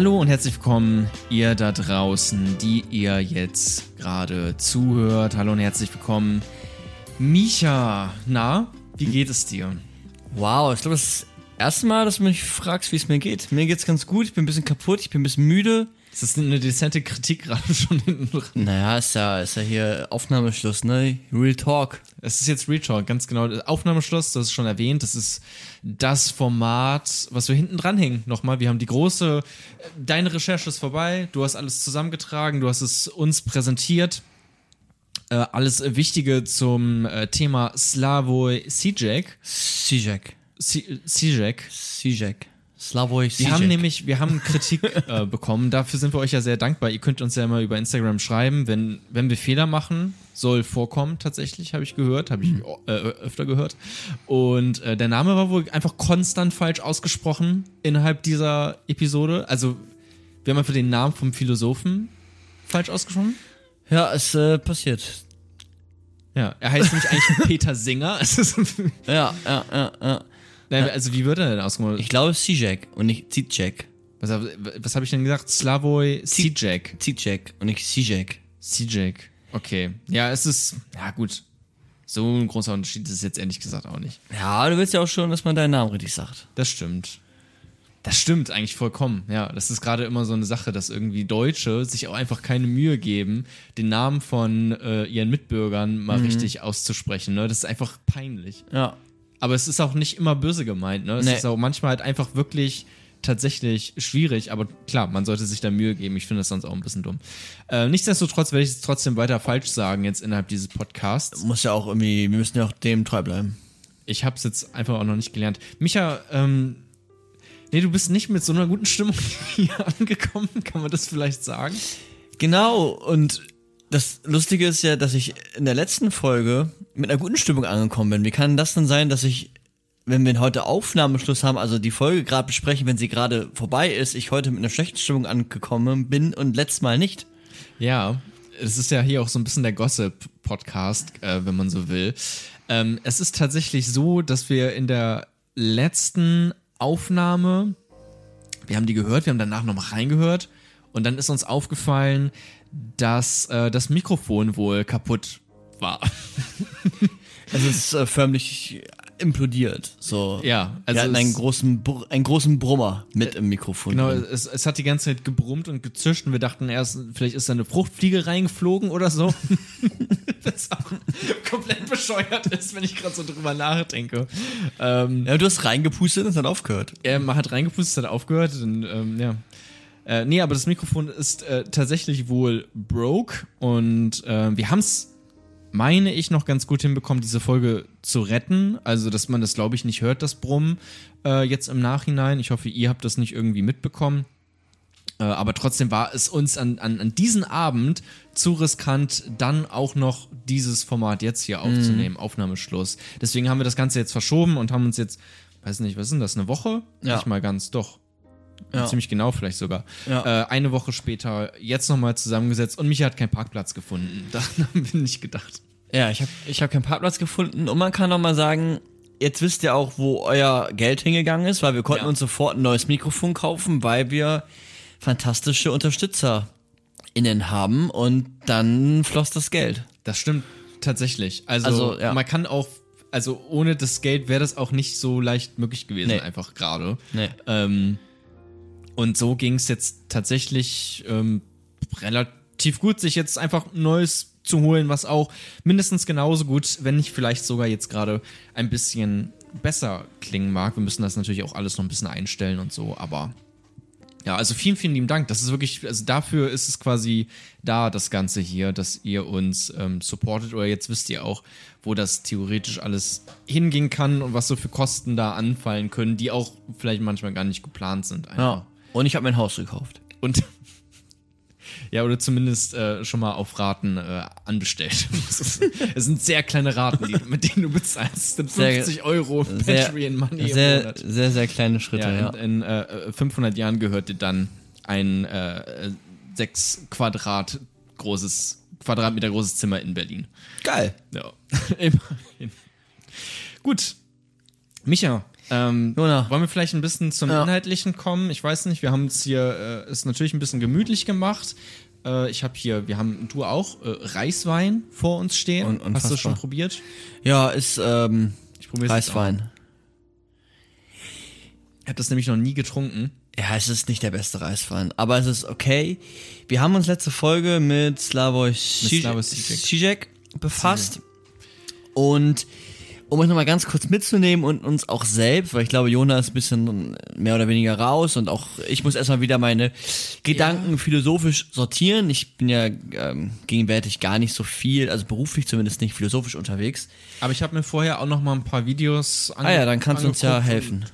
Hallo und herzlich willkommen, ihr da draußen, die ihr jetzt gerade zuhört. Hallo und herzlich willkommen, Micha. Na, wie geht es dir? Wow, ich glaube, das ist das erste Mal, dass du mich fragst, wie es mir geht. Mir geht's ganz gut, ich bin ein bisschen kaputt, ich bin ein bisschen müde. Ist das eine dezente Kritik gerade schon hinten dran? Naja, ist ja, ist ja hier Aufnahmeschluss, ne? Real Talk. Es ist jetzt Real Talk, ganz genau. Aufnahmeschluss, das ist schon erwähnt. Das ist das Format, was wir hinten dranhängen. Nochmal, wir haben die große, deine Recherche ist vorbei, du hast alles zusammengetragen, du hast es uns präsentiert. Äh, alles Wichtige zum äh, Thema Slavoj. Sijek. Si- Zizek. Sijek. Slavoj Wir Zizek. haben nämlich, wir haben Kritik äh, bekommen. Dafür sind wir euch ja sehr dankbar. Ihr könnt uns ja mal über Instagram schreiben, wenn, wenn wir Fehler machen. Soll vorkommen, tatsächlich, habe ich gehört, habe ich äh, öfter gehört. Und äh, der Name war wohl einfach konstant falsch ausgesprochen innerhalb dieser Episode. Also, wir haben einfach den Namen vom Philosophen falsch ausgesprochen. Ja, es äh, passiert. Ja, er heißt nämlich eigentlich Peter Singer. Ja, ja, ja, ja. Nein, also, wie wird er denn ausgesprochen? Ich glaube Sijek und nicht Zizek. Was, hab- was habe ich denn gesagt? Slavoj Zizek. Zizek und nicht Sijek. Sijek. Okay. Ja, es ist, ja gut. So ein großer Unterschied ist es jetzt ehrlich gesagt auch nicht. Ja, du willst ja auch schon, dass man deinen Namen richtig sagt. Das stimmt. Das stimmt eigentlich vollkommen. Ja, das ist gerade immer so eine Sache, dass irgendwie Deutsche sich auch einfach keine Mühe geben, den Namen von äh, ihren Mitbürgern mal richtig auszusprechen. Ne? Das ist einfach peinlich. Ja. Aber es ist auch nicht immer böse gemeint. Ne? Es Nee. ist auch manchmal halt einfach wirklich tatsächlich schwierig. Aber klar, man sollte sich da Mühe geben. Ich finde das sonst auch ein bisschen dumm. Äh, nichtsdestotrotz werde ich es trotzdem weiter falsch sagen jetzt innerhalb dieses Podcasts. Muss ja auch irgendwie, wir müssen ja auch dem treu bleiben. Ich habe es jetzt einfach auch noch nicht gelernt. Micha, ähm, nee, du bist nicht mit so einer guten Stimmung hier angekommen. Kann man das vielleicht sagen? Genau, und das Lustige ist ja, dass ich in der letzten Folge mit einer guten Stimmung angekommen bin. Wie kann das denn sein, dass ich, wenn wir heute Aufnahmeschluss haben, also die Folge gerade besprechen, wenn sie gerade vorbei ist, ich heute mit einer schlechten Stimmung angekommen bin und letztes Mal nicht? Ja, es ist ja hier auch so ein bisschen der Gossip-Podcast, äh, wenn man so will. Ähm, es ist tatsächlich so, dass wir in der letzten Aufnahme, wir haben die gehört, wir haben danach nochmal reingehört und dann ist uns aufgefallen, dass äh, das Mikrofon wohl kaputt war. Es ist äh, förmlich implodiert. So. Ja, Also wir hatten es- einen großen, Br einen großen Brummer mit im Mikrofon. Genau, es, es hat die ganze Zeit gebrummt und gezischt und wir dachten erst, vielleicht ist da eine Fruchtfliege reingeflogen oder so. das auch komplett bescheuert ist, wenn ich gerade so drüber nachdenke. Ähm, Ja, du hast reingepustet und es hat aufgehört. er man hat reingepustet, hat aufgehört und ähm, ja. Äh, nee, aber das Mikrofon ist äh, tatsächlich wohl broke und äh, wir haben es, meine ich, noch ganz gut hinbekommen, diese Folge zu retten. Also, dass man das, glaube ich, nicht hört, das Brummen äh, jetzt im Nachhinein. Ich hoffe, ihr habt das nicht irgendwie mitbekommen. Äh, aber trotzdem war es uns an, an, an diesen Abend zu riskant, dann auch noch dieses Format jetzt hier aufzunehmen, Aufnahmeschluss. Deswegen haben wir das Ganze jetzt verschoben und haben uns jetzt, weiß nicht, was ist denn das, eine Woche? Ja. Nicht mal ganz, doch. Ja. Ziemlich genau vielleicht sogar. Ja. Äh, eine Woche später jetzt nochmal zusammengesetzt und Micha hat keinen Parkplatz gefunden. Daran haben wir nicht gedacht. Ja, ich habe ich hab keinen Parkplatz gefunden und man kann noch mal sagen, jetzt wisst ihr auch, wo euer Geld hingegangen ist, weil wir konnten Ja. uns sofort ein neues Mikrofon kaufen, weil wir fantastische UnterstützerInnen haben und dann floss das Geld. Das stimmt tatsächlich. Also, Also, ja. man kann auch, also ohne das Geld wäre das auch nicht so leicht möglich gewesen, Nee. einfach gerade. Nee. Ähm, und so ging es jetzt tatsächlich ähm, relativ gut, sich jetzt einfach ein neues zu holen, was auch mindestens genauso gut, wenn nicht vielleicht sogar jetzt gerade ein bisschen besser klingen mag. Wir müssen das natürlich auch alles noch ein bisschen einstellen und so, aber ja, also vielen, vielen lieben Dank. Das ist wirklich, also dafür ist es quasi da, das Ganze hier, dass ihr uns ähm, supportet oder jetzt wisst ihr auch, wo das theoretisch alles hingehen kann und was so für Kosten da anfallen können, die auch vielleicht manchmal gar nicht geplant sind. Einfach. Ja. Und ich habe mein Haus gekauft. Und ja, oder zumindest äh, schon mal auf Raten äh, anbestellt. Es es sind sehr kleine Raten, die, mit denen du bezahlst. Das sind Sehr- 50 Euro Sehr, Patreon Money im sehr, Monat. sehr, sehr kleine Schritte, Ja, ja. in, in äh, 500 Jahren gehört dir dann ein äh, 6 Quadrat großes, Quadratmeter großes Zimmer in Berlin. Geil. Ja, immerhin. Gut. Micha, Ähm, Jona. wollen wir vielleicht ein bisschen zum Ja. Inhaltlichen kommen? Ich weiß nicht, wir haben es hier, äh, ist natürlich ein bisschen gemütlich gemacht. Äh, ich habe hier, wir haben, du auch, äh, Reiswein vor uns stehen. Un- Hast du unfassbar. schon probiert? Ja, ist ähm, Ich probiere Reiswein. Ich habe das nämlich noch nie getrunken. Ja, es ist nicht der beste Reiswein, aber es ist okay. Wir haben uns letzte Folge mit Slavoj. Žižek befasst. Und um euch nochmal ganz kurz mitzunehmen und uns auch selbst, weil ich glaube, Jona ist ein bisschen mehr oder weniger raus und auch ich muss erstmal wieder meine Gedanken philosophisch sortieren. Ich bin ja ähm, gegenwärtig gar nicht so viel, also beruflich zumindest nicht philosophisch unterwegs. Aber ich habe mir vorher auch noch mal ein paar Videos ange Ah ja, dann kannst du uns ja helfen.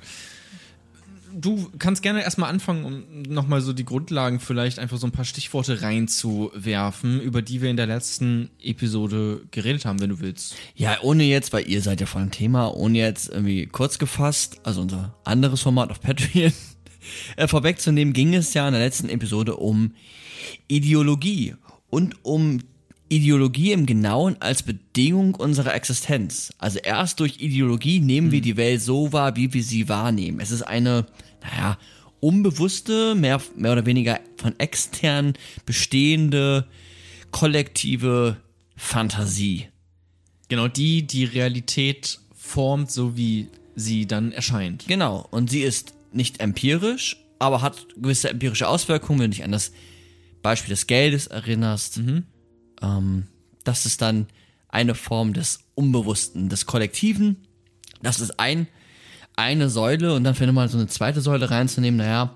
Du kannst gerne erstmal anfangen, um nochmal so die Grundlagen vielleicht einfach so ein paar Stichworte reinzuwerfen, über die wir in der letzten Episode geredet haben, wenn du willst. Ja, ohne jetzt, weil ihr seid ja voll im Thema, ohne jetzt irgendwie kurz gefasst, also unser anderes Format auf Patreon, äh, vorwegzunehmen, ging es ja in der letzten Episode um Ideologie und um Ideologie im Genauen als Bedingung unserer Existenz. Also erst durch Ideologie nehmen wir die Welt so wahr, wie wir sie wahrnehmen. Es ist eine, naja, unbewusste, mehr, mehr oder weniger von extern bestehende, kollektive Fantasie. Genau, die die Realität formt, so wie sie dann erscheint. Genau, und sie ist nicht empirisch, aber hat gewisse empirische Auswirkungen, wenn du dich an das Beispiel des Geldes erinnerst. Ähm, das ist dann eine Form des Unbewussten, des Kollektiven. Das ist ein, eine Säule und dann vielleicht mal so eine zweite Säule reinzunehmen, naja,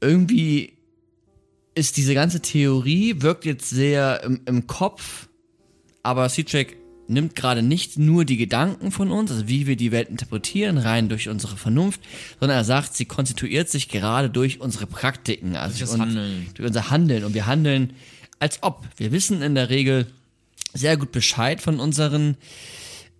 irgendwie ist diese ganze Theorie, wirkt jetzt sehr im, im Kopf, aber Citrak nimmt gerade nicht nur die Gedanken von uns, also wie wir die Welt interpretieren, rein durch unsere Vernunft, sondern er sagt, sie konstituiert sich gerade durch unsere Praktiken, also Durch und durch unser Handeln. Und wir handeln als ob. Wir wissen in der Regel sehr gut Bescheid von unseren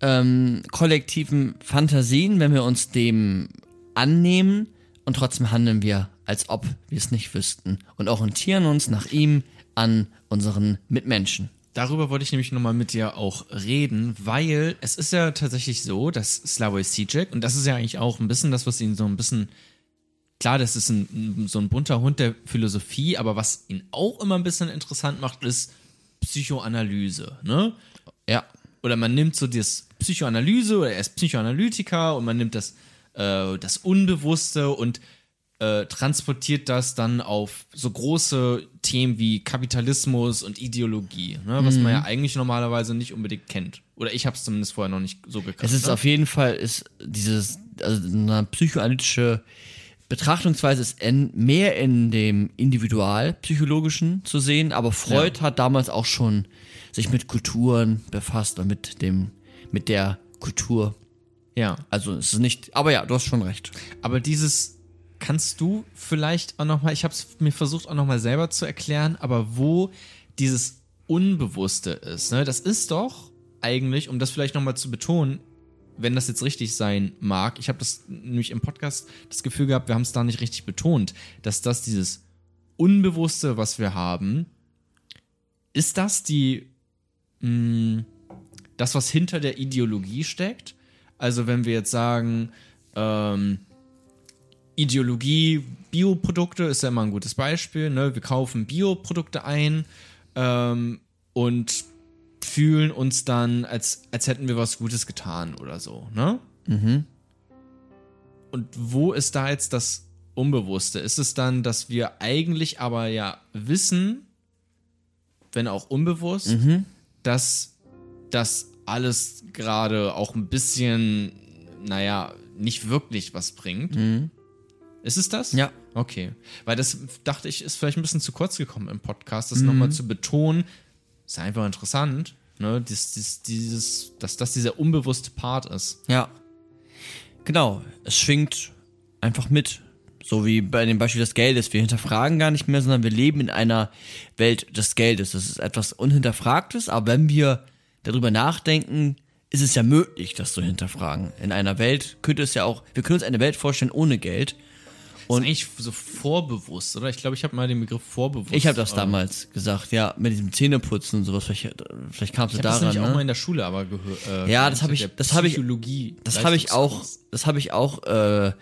ähm, kollektiven Fantasien, wenn wir uns dem annehmen und trotzdem handeln wir, als ob wir es nicht wüssten und orientieren uns nach ihm an unseren Mitmenschen. Darüber wollte ich nämlich nochmal mit dir auch reden, weil es ist ja tatsächlich so, dass Slavoj Žižek, und das ist ja eigentlich auch ein bisschen das, was ihn so ein bisschen, klar, das ist ein, so ein bunter Hund der Philosophie, aber was ihn auch immer ein bisschen interessant macht, ist Psychoanalyse, ne? Ja. Oder man nimmt so das Psychoanalyse, oder er ist Psychoanalytiker und man nimmt das, äh, das Unbewusste und äh, transportiert das dann auf so große Themen wie Kapitalismus und Ideologie, ne, was man ja eigentlich normalerweise nicht unbedingt kennt. Oder ich habe es zumindest vorher noch nicht so gekannt. Es ist ne? auf jeden Fall, ist dieses, also eine psychoanalytische Betrachtungsweise ist en, mehr in dem Individualpsychologischen zu sehen, aber Freud hat damals auch schon sich mit Kulturen befasst und mit dem, mit der Kultur. ja. Also es ist nicht, aber ja, du hast schon recht. Aber dieses kannst du vielleicht auch noch mal, ich habe es mir versucht auch noch mal selber zu erklären, aber wo dieses Unbewusste ist, ne? Das ist doch eigentlich, um das vielleicht noch mal zu betonen, wenn das jetzt richtig sein mag, ich habe das nämlich im Podcast das Gefühl gehabt, wir haben es da nicht richtig betont, dass das dieses Unbewusste, was wir haben, ist das die mh, das, was hinter der Ideologie steckt? Also wenn wir jetzt sagen, ähm, Ideologie, Bioprodukte ist ja immer ein gutes Beispiel. Ne? Wir kaufen Bioprodukte ein ähm, und fühlen uns dann, als, als hätten wir was Gutes getan oder so. Ne? Und wo ist da jetzt das Unbewusste? Ist es dann, dass wir eigentlich aber ja wissen, wenn auch unbewusst, dass das alles gerade auch ein bisschen, naja, nicht wirklich was bringt? Ist es das? Ja. Okay. Weil das dachte ich, ist vielleicht ein bisschen zu kurz gekommen im Podcast, das nochmal zu betonen. Ist einfach interessant, ne? Dies, dies, dieses, dass das dieser unbewusste Part ist. Ja. Genau, es schwingt einfach mit. So wie bei dem Beispiel des Geldes. Wir hinterfragen gar nicht mehr, sondern wir leben in einer Welt des Geldes. Das ist etwas Unhinterfragtes, aber wenn wir darüber nachdenken, ist es ja möglich, das zu hinterfragen. In einer Welt könnte es ja auch, wir können uns eine Welt vorstellen ohne Geld. Und ist eigentlich so vorbewusst, oder? Ich glaube, ich habe mal den Begriff vorbewusst. Ich habe das damals gesagt, ja, mit diesem Zähneputzen und sowas. Vielleicht, vielleicht kamst du Ich habe das daran. nämlich auch Ne? mal in der Schule aber gehört. Äh, Ja, das hab ich- das hab ich- Psychologie. Das habe ich auch, das habe ich auch äh,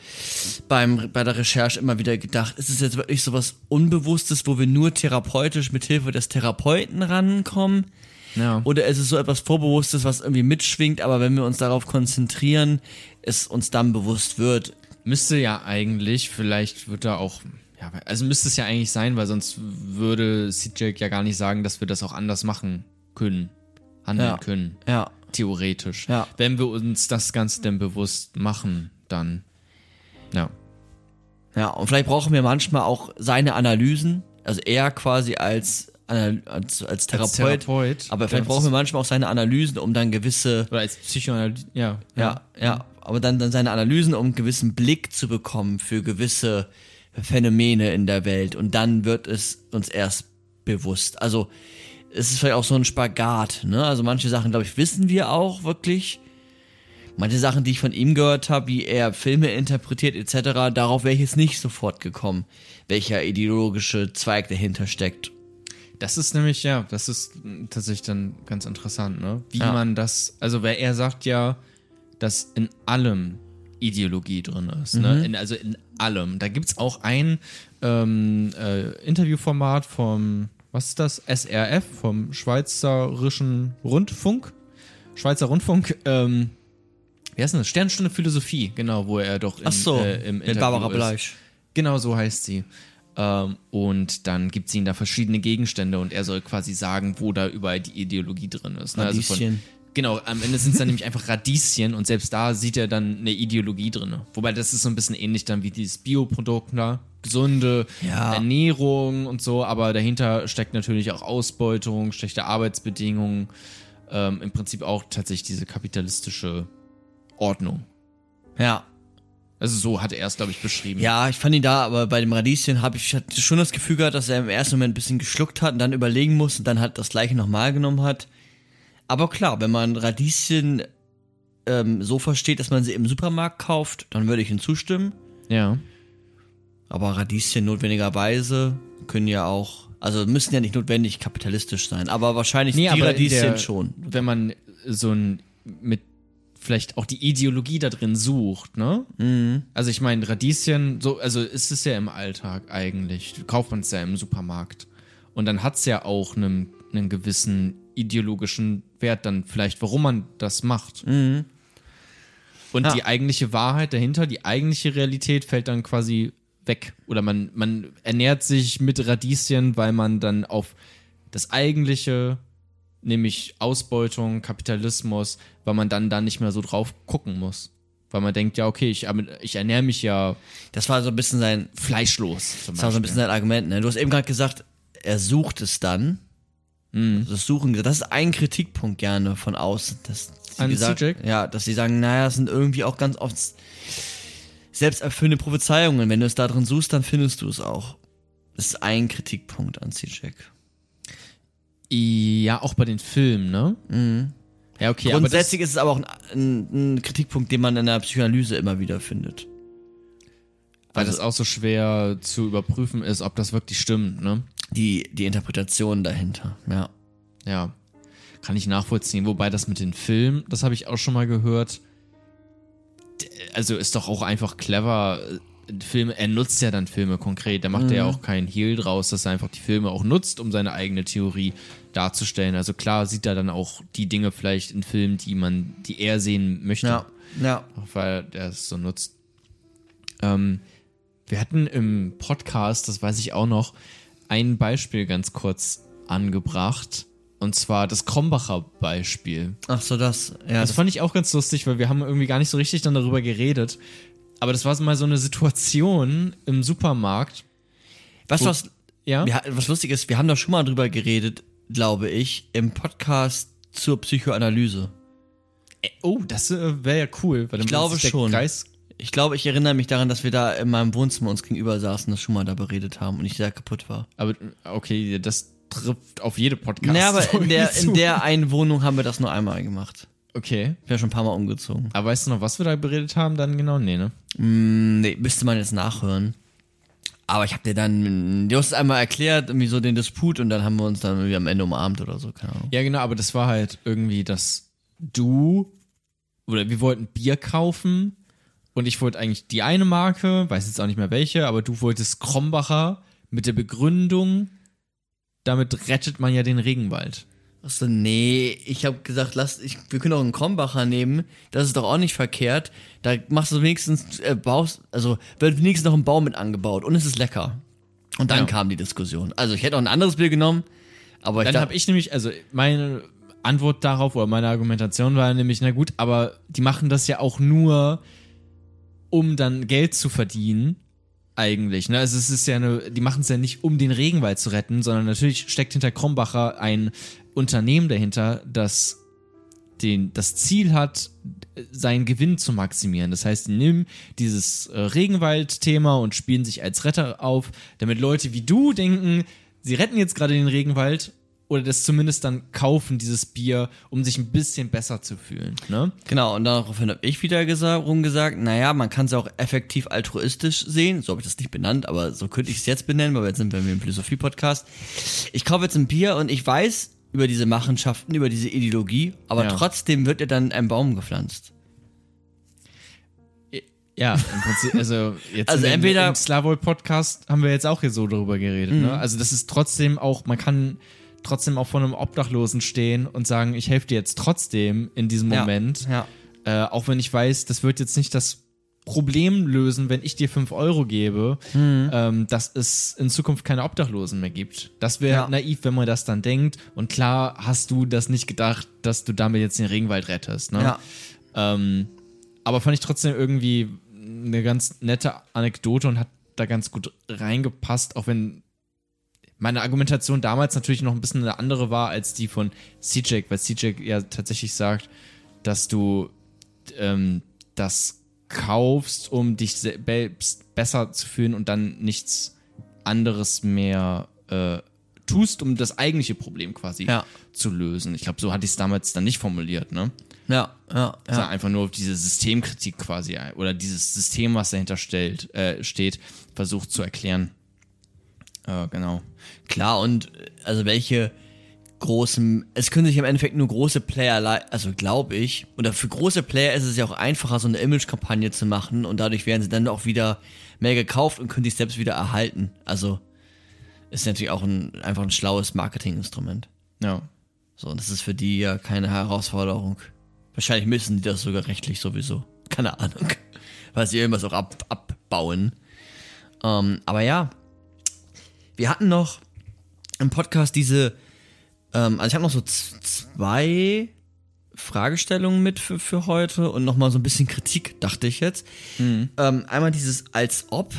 beim, bei der Recherche immer wieder gedacht. Ist es jetzt wirklich sowas Unbewusstes, wo wir nur therapeutisch mit Hilfe des Therapeuten rankommen? Ja. Oder ist es so etwas Vorbewusstes, was irgendwie mitschwingt, aber wenn wir uns darauf konzentrieren, es uns dann bewusst wird? Müsste ja eigentlich, vielleicht wird da auch, ja, also müsste es ja eigentlich sein, weil sonst würde CJ ja gar nicht sagen, dass wir das auch anders machen können, handeln Ja. können, Ja. theoretisch. Ja. Wenn wir uns das Ganze denn bewusst machen, dann, ja. Ja, und vielleicht brauchen wir manchmal auch seine Analysen, also er quasi als, als, als Therapeut. Therapeut, aber vielleicht brauchen wir manchmal auch seine Analysen, um dann gewisse Oder als Psychoanalyst, ja. Ja, ja, aber dann, dann seine Analysen, um einen gewissen Blick zu bekommen für gewisse Phänomene in der Welt und dann wird es uns erst bewusst. Also es ist vielleicht auch so ein Spagat, ne? Also manche Sachen, glaube ich, wissen wir auch wirklich. Manche Sachen, die ich von ihm gehört habe, wie er Filme interpretiert etc., darauf wäre ich jetzt nicht sofort gekommen, welcher ideologische Zweig dahinter steckt. Das ist nämlich, ja, das ist tatsächlich dann ganz interessant, ne? Wie Ja. man das, also weil er sagt ja, dass in allem Ideologie drin ist, ne? In, also in allem. Da gibt's auch ein ähm, äh, Interviewformat vom, was ist das? SRF, vom Schweizerischen Rundfunk. Schweizer Rundfunk, ähm, wie heißt denn das? Sternstunde Philosophie, genau, wo er doch in, Ach so, äh, im mit Barbara. Bleisch. Genau so heißt sie. Ähm, und dann gibt sie ihm da verschiedene Gegenstände und er soll quasi sagen, wo da überall die Ideologie drin ist. Ne? Radieschen. von, genau, am Ende sind es dann nämlich einfach Radieschen und selbst da sieht er dann eine Ideologie drin. Wobei das ist so ein bisschen ähnlich dann wie dieses Bioprodukt, da. Gesunde Ja. Ernährung und so, aber dahinter steckt natürlich auch Ausbeutung, schlechte Arbeitsbedingungen, ähm, im Prinzip auch tatsächlich diese kapitalistische Ordnung. Ja. Also so hat er es, glaube ich, beschrieben. Ja, ich fand ihn da, aber bei dem Radieschen habe ich hatte schon das Gefühl gehabt, dass er im ersten Moment ein bisschen geschluckt hat und dann überlegen muss und dann halt das gleiche nochmal genommen hat. Aber klar, wenn man Radieschen ähm, so versteht, dass man sie im Supermarkt kauft, dann würde ich ihm zustimmen. ja. Aber Radieschen notwendigerweise können ja auch, also müssen ja nicht notwendig kapitalistisch sein, aber wahrscheinlich Nee, die aber Radieschen der- schon. wenn man so ein mit vielleicht auch die Ideologie da drin sucht, ne? Mhm. Also ich meine, Radieschen, so, also ist es ja im Alltag eigentlich. Kauft man es ja im Supermarkt. Und dann hat es ja auch einen, einen gewissen ideologischen Wert dann vielleicht, warum man das macht. Und Ja. die eigentliche Wahrheit dahinter, die eigentliche Realität fällt dann quasi weg. Oder man, man ernährt sich mit Radieschen, weil man dann auf das eigentliche, nämlich Ausbeutung, Kapitalismus, weil man dann da nicht mehr so drauf gucken muss. Weil man denkt, ja, okay, ich, ich ernähre mich ja Das war so ein bisschen sein, fleischlos. Das war so ein bisschen sein Argument. Ne? Du hast eben gerade gesagt, er sucht es dann. Mhm. Das Suchen, das ist ein Kritikpunkt gerne von außen. Dass sie An gesagt, CJ? ja, dass sie sagen, naja, es sind irgendwie auch ganz oft selbsterfüllende Prophezeiungen. Wenn du es da drin suchst, dann findest du es auch. Das ist ein Kritikpunkt an CJ. Ja, auch bei den Filmen, ne? Mhm. Ja, okay, das, Grundsätzlich ist es aber auch ein, ein, ein Kritikpunkt, den man in der Psychoanalyse immer wieder findet. weil also- das auch so schwer zu überprüfen ist, ob das wirklich stimmt, ne? Die, die Interpretation dahinter, ja. Ja, kann ich nachvollziehen. Wobei das mit den Filmen, das habe ich auch schon mal gehört. Also ist doch auch einfach clever. äh, Filme, er nutzt ja dann Filme konkret. Da macht er ja auch keinen Hehl draus, dass er einfach die Filme auch nutzt, um seine eigene Theorie darzustellen. Also klar sieht er dann auch die Dinge vielleicht in Filmen, die man, die er sehen möchte. Ja, ja. Weil er es so nutzt. Ähm, wir hatten im Podcast, das weiß ich auch noch, ein Beispiel ganz kurz angebracht. Und zwar das Krombacher Beispiel. Ach so, das, ja. Das Das, fand ich auch ganz lustig, weil wir haben irgendwie gar nicht so richtig dann darüber geredet. Aber das war mal so eine Situation im Supermarkt. was, was, Ja? wir, was lustig ist, wir haben da schon mal drüber geredet, glaube ich, im Podcast zur Psychoanalyse. Äh, Oh, das äh, wäre ja cool. Weil dann Ich glaube der schon. Kreis Ich glaube, ich erinnere mich daran, dass wir da in meinem Wohnzimmer uns gegenüber saßen, das schon mal da beredet haben und ich sehr kaputt war. aber okay, das trifft auf jede Podcast. naja, aber in der, in der einen Wohnung haben wir das nur einmal gemacht. Okay. Ich bin ja schon ein paar Mal umgezogen. Aber weißt du noch, was wir da beredet haben? Dann genau, nee, ne? Hm, nee, müsste man jetzt nachhören. Aber ich habe dir dann, du hast es einmal erklärt, irgendwie so den Disput und dann haben wir uns dann irgendwie am Ende umarmt oder so, keine Ahnung. Ja, genau, aber das war halt irgendwie, dass du oder wir wollten Bier kaufen und ich wollte eigentlich die eine Marke, weiß jetzt auch nicht mehr welche, aber du wolltest Krombacher mit der Begründung, damit rettet man ja den Regenwald. Achso, nee, ich habe gesagt, lass, ich, wir können auch einen Krombacher nehmen, das ist doch auch nicht verkehrt. Da machst du wenigstens, äh, baust, also wird wenigstens noch ein Baum mit angebaut und es ist lecker. Und dann Ja. kam die Diskussion. Also ich hätte auch ein anderes Bier genommen, aber ich Dann habe ich nämlich, also meine Antwort darauf oder meine Argumentation war nämlich, na gut, aber die machen das ja auch nur, um dann Geld zu verdienen. Eigentlich, ne? Also es ist ja eine, die machen es ja nicht, um den Regenwald zu retten, sondern natürlich steckt hinter Krombacher ein Unternehmen dahinter, das den, das Ziel hat, seinen Gewinn zu maximieren. Das heißt, die nehmen dieses äh, Regenwald-Thema und spielen sich als Retter auf, damit Leute wie du denken, sie retten jetzt gerade den Regenwald oder das zumindest dann kaufen, dieses Bier, um sich ein bisschen besser zu fühlen. Ne? Genau, und daraufhin habe ich wieder gesagt, rumgesagt, naja, man kann es auch effektiv altruistisch sehen. So habe ich das nicht benannt, aber so könnte ich es jetzt benennen, weil jetzt sind wir im Philosophie-Podcast. Ich kaufe jetzt ein Bier und ich weiß über diese Machenschaften, über diese Ideologie, aber Ja. trotzdem wird ja dann ein Baum gepflanzt. Ja, im Prinzip, also jetzt Also dem, entweder- im Slavoj-Podcast haben wir jetzt auch hier so darüber geredet. Ne? Also das ist trotzdem auch, man kann trotzdem auch vor einem Obdachlosen stehen und sagen, ich helfe dir jetzt trotzdem in diesem Ja, Moment. ja. Äh, auch wenn ich weiß, das wird jetzt nicht das Problem lösen, wenn ich dir 5 Euro gebe, Mhm. ähm, dass es in Zukunft keine Obdachlosen mehr gibt. Das wäre Ja. naiv, wenn man das dann denkt. Und klar hast du das nicht gedacht, dass du damit jetzt den Regenwald rettest. Ne? Ja. Ähm, aber fand ich trotzdem irgendwie eine ganz nette Anekdote und hat da ganz gut reingepasst, auch wenn meine Argumentation damals natürlich noch ein bisschen eine andere war als die von CJ, weil CJ ja tatsächlich sagt, dass du ähm, das kaufst, um dich selbst besser zu fühlen und dann nichts anderes mehr äh, tust, um das eigentliche Problem quasi Ja. zu lösen. Ich glaube, so hatte ich es damals dann nicht formuliert, ne? Ja, ja, ja. ja. einfach nur auf diese Systemkritik quasi oder dieses System, was dahinter stellt, äh, steht, versucht zu erklären. Äh, genau. Klar, und also welche großen, es können sich im Endeffekt nur große Player, also glaube ich, oder für große Player ist es ja auch einfacher, so eine Image-Kampagne zu machen und dadurch werden sie dann auch wieder mehr gekauft und können sich selbst wieder erhalten. Also ist natürlich auch ein, einfach ein schlaues Marketinginstrument. Ja. So, und das ist für die ja keine Herausforderung. Wahrscheinlich müssen die das sogar rechtlich sowieso. Keine Ahnung. Weil sie irgendwas auch ab, abbauen. Ähm, aber ja, wir hatten noch im Podcast diese, ähm, also ich habe noch so zwei Fragestellungen mit für, für heute und nochmal so ein bisschen Kritik, dachte ich jetzt. Ähm, einmal dieses als ob.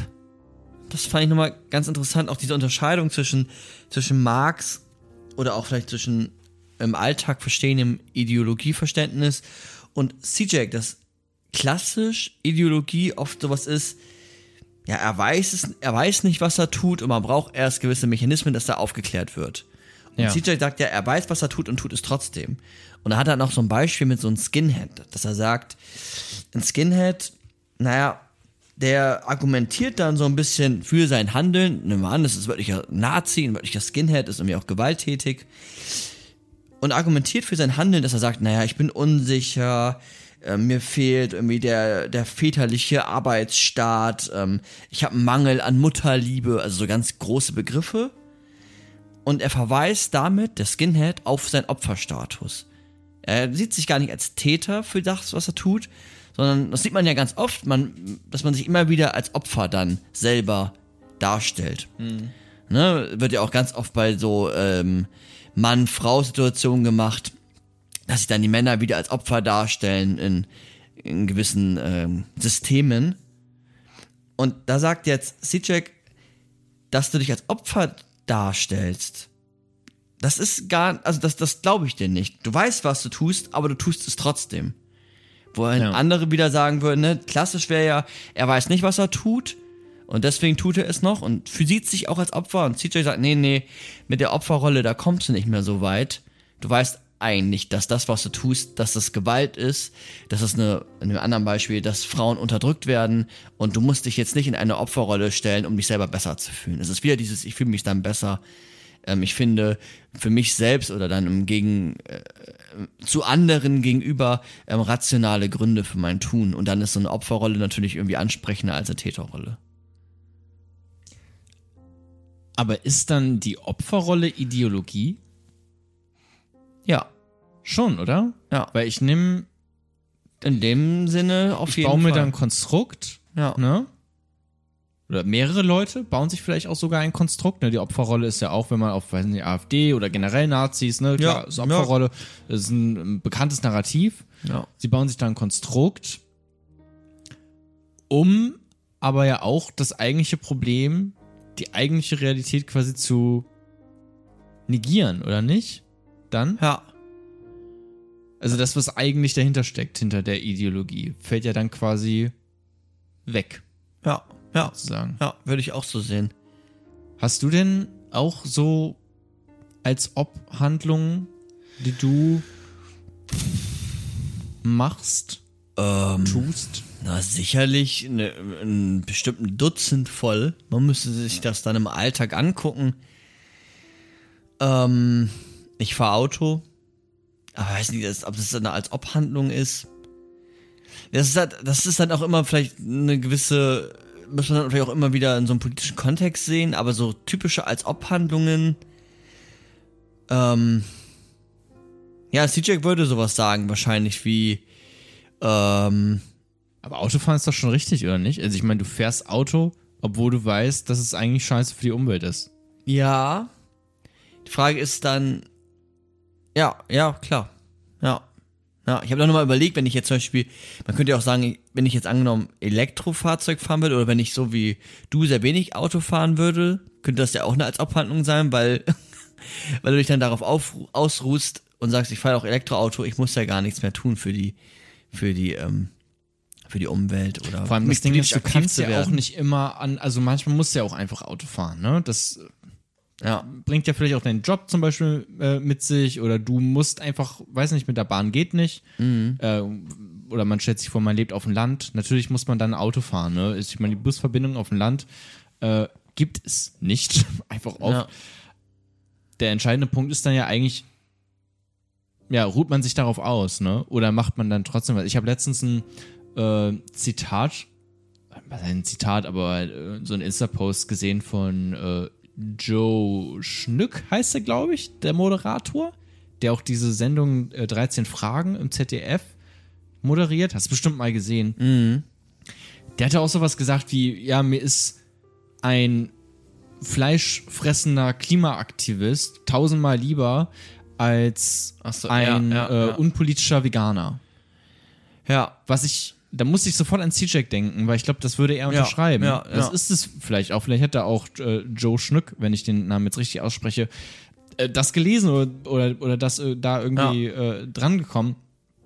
Das fand ich nochmal ganz interessant, auch diese Unterscheidung zwischen, zwischen Marx oder auch vielleicht zwischen im Alltag verstehendem Ideologieverständnis und CJ, das klassisch Ideologie oft sowas ist, ja, er weiß es, er weiß nicht, was er tut und man braucht erst gewisse Mechanismen, dass da aufgeklärt wird. Und Ja. CJ sagt ja, er weiß, was er tut und tut es trotzdem. Und da hat er noch so ein Beispiel mit so einem Skinhead, dass er sagt, ein Skinhead, naja, der argumentiert dann so ein bisschen für sein Handeln. Nehmen wir an, das ist wirklich ein Nazi, ein wirklicher Skinhead, ist irgendwie auch gewalttätig. Und argumentiert für sein Handeln, dass er sagt, naja, ich bin unsicher, äh, mir fehlt irgendwie der, der väterliche Arbeitsstaat, ähm, ich habe einen Mangel an Mutterliebe, also so ganz große Begriffe. Und er verweist damit, der Skinhead, auf seinen Opferstatus. Er sieht sich gar nicht als Täter für das, was er tut, sondern das sieht man ja ganz oft, man, dass man sich immer wieder als Opfer dann selber darstellt. Ne, wird ja auch ganz oft bei so ähm, Mann-Frau-Situationen gemacht, dass sich dann die Männer wieder als Opfer darstellen in, in gewissen ähm, Systemen. Und da sagt jetzt Sijek, dass du dich als Opfer darstellst. Das ist gar, also das, das glaube ich dir nicht. Du weißt, was du tust, aber du tust es trotzdem. Wo Ja. andere wieder sagen würden, ne, klassisch wäre ja, er weiß nicht, was er tut und deswegen tut er es noch und sieht sich auch als Opfer und CJ sagt, nee, nee, mit der Opferrolle, da kommst du nicht mehr so weit. Du weißt eigentlich, dass das, was du tust, dass das Gewalt ist, dass es eine, in einem anderen Beispiel, dass Frauen unterdrückt werden und du musst dich jetzt nicht in eine Opferrolle stellen, um dich selber besser zu fühlen. Es ist wieder dieses, ich fühle mich dann besser. Ähm, ich finde, für mich selbst oder dann im Gegen, äh, zu anderen gegenüber ähm, rationale Gründe für mein Tun. Und dann ist so eine Opferrolle natürlich irgendwie ansprechender als eine Täterrolle. Aber ist dann die Opferrolle Ideologie? Ja, Schon, oder? Ja. Weil ich nehme, in dem Sinne auf ich jeden baue mir Fall. dann ein Konstrukt, ja. ne? Oder mehrere Leute bauen sich vielleicht auch sogar ein Konstrukt. Ne? Die Opferrolle ist ja auch, wenn man auf, weiß nicht, AfD oder generell Nazis, ne? Klar, Ja, ist Opferrolle, das ist ein, ein bekanntes Narrativ. ja. Sie bauen sich da ein Konstrukt, um aber ja auch das eigentliche Problem, die eigentliche Realität quasi zu negieren, oder nicht? Dann? Ja. Also das, was eigentlich dahinter steckt, hinter der Ideologie, fällt ja dann quasi weg, Ja. Ja. sozusagen. Ja, würde ich auch so sehen. Hast du denn auch so als ob Handlungen, die du machst, Ähm, tust? na, sicherlich eine, ein bestimmten Dutzend voll. Man müsste sich das dann im Alltag angucken. Ähm, ich fahre Auto. Aber ich weiß nicht, ob das eine als Obhandlung ist. Das ist, halt, das ist dann auch immer vielleicht eine gewisse, muss man dann vielleicht auch immer wieder in so einem politischen Kontext sehen, aber so typische als Obhandlungen. Ähm, ja, CJ würde sowas sagen, wahrscheinlich wie, ähm, Aber Autofahren ist doch schon richtig, oder nicht? Also ich meine, du fährst Auto, obwohl du weißt, dass es eigentlich scheiße für die Umwelt ist. Ja. Die Frage ist dann, ja, ja, klar. Ja. Ja, ich habe doch nochmal überlegt, wenn ich jetzt zum Beispiel, man könnte ja auch sagen, wenn ich jetzt angenommen Elektrofahrzeug fahren würde oder wenn ich so wie du sehr wenig Auto fahren würde, könnte das ja auch eine als Abhandlung sein, weil, weil du dich dann darauf auf, ausruhst und sagst, ich fahre auch Elektroauto, ich muss ja gar nichts mehr tun für die, für die, ähm, für die Umwelt oder Vor allem das nicht Ding ist, du kannst ja auch nicht immer an, also manchmal musst du ja auch einfach Auto fahren, ne? Das Ja, bringt ja vielleicht auch deinen Job zum Beispiel äh, mit sich oder du musst einfach, weiß nicht, mit der Bahn geht nicht. Mhm. Äh, oder man stellt sich vor, man lebt auf dem Land. Natürlich muss man dann Auto fahren, ne? Ich meine, die Busverbindung auf dem Land äh, gibt es nicht. einfach auf. ja. der entscheidende Punkt ist dann ja eigentlich, ja, ruht man sich darauf aus, ne? Oder macht man dann trotzdem was? Ich habe letztens ein äh, Zitat, was ein Zitat, aber äh, so ein Insta-Post gesehen von äh, Joe Schnück, heißt er, glaube ich, der Moderator, der auch diese Sendung äh, 13 Fragen im ZDF moderiert. Hast du bestimmt mal gesehen. Mhm. Der hatte auch sowas gesagt wie, ja, mir ist ein fleischfressender Klimaaktivist tausendmal lieber als so, ein ja, ja, äh, ja. unpolitischer Veganer. ja, Was ich, da muss ich sofort an C-Check denken, weil ich glaube, das würde er unterschreiben. ja, das ja. ist es vielleicht auch. Vielleicht hätte auch äh, Joe Schnück, wenn ich den Namen jetzt richtig ausspreche, äh, das gelesen oder, oder, oder das äh, da irgendwie äh, dran gekommen.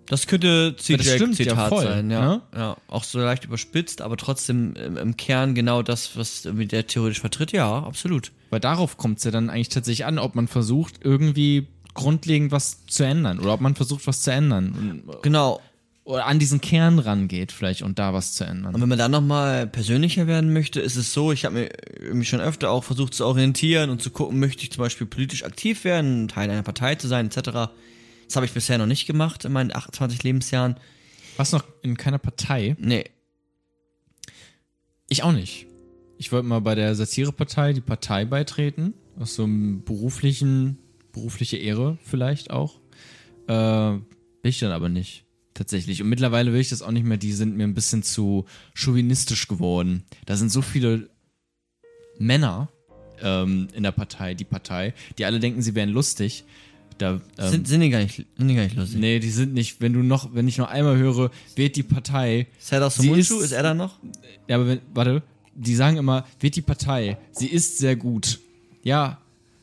Das könnte stimmt ja sein, ja. ne? ja. Auch so leicht überspitzt, aber trotzdem im, im Kern genau das, was der theoretisch vertritt. Ja, absolut. Weil darauf kommt es ja dann eigentlich tatsächlich an, ob man versucht, irgendwie grundlegend was zu ändern oder ob man versucht, was zu ändern und, Genau. Oder an diesen Kern rangeht vielleicht und da was zu ändern. Und wenn man dann nochmal persönlicher werden möchte, ist es so, ich habe mir irgendwie schon öfter auch versucht zu orientieren und zu gucken, möchte ich zum Beispiel politisch aktiv werden, Teil einer Partei zu sein, etc. Das habe ich bisher noch nicht gemacht in meinen 28 Lebensjahren. Was noch in keiner Partei? Nee. Ich auch nicht. Ich wollte mal bei der Satirepartei die Partei beitreten. Aus so einem beruflichen, berufliche Ehre vielleicht auch. Äh, will ich dann aber nicht. Tatsächlich. Und mittlerweile will ich das auch nicht mehr. Die sind mir ein bisschen zu chauvinistisch geworden. Da sind so viele Männer ähm, in der Partei, die Partei, die alle denken, sie wären lustig. Da, ähm, Sind, sind, die gar nicht, sind die gar nicht lustig. nee, die sind nicht. Wenn du noch, wenn ich noch einmal höre, wählt die Partei, Serdar Sie Somuncu, ist- ist er da noch? ja, aber wenn, warte, die sagen immer, wird die Partei, sie ist sehr gut. Ja,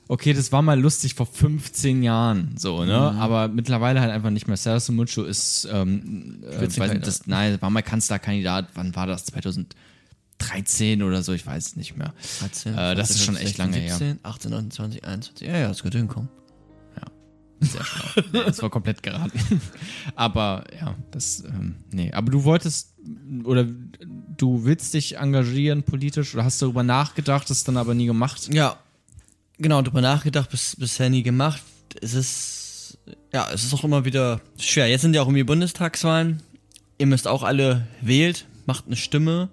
okay, das war mal lustig vor 15 Jahren, so, ne? Aber mittlerweile halt einfach nicht mehr. Sergio Mucho ist, ähm, äh, weiß nicht, das, nein, war mal Kanzlerkandidat, wann war das? 2013 oder so, ich weiß es nicht mehr. 13, Äh, das ist schon echt lange her. 17, 18, 19, 20, 21. Ja, ja, das könnte hinkommen. Sehr schlau. nee, das war komplett geraten. aber ja, das, ähm, nee. Aber du wolltest, oder du willst dich engagieren politisch oder hast darüber nachgedacht, das dann aber nie gemacht? Ja, genau, drüber nachgedacht, bis, bisher nie gemacht. Es ist, ja, es ist auch immer wieder schwer. Jetzt sind ja auch irgendwie Bundestagswahlen. Ihr müsst auch alle wählt, macht eine Stimme.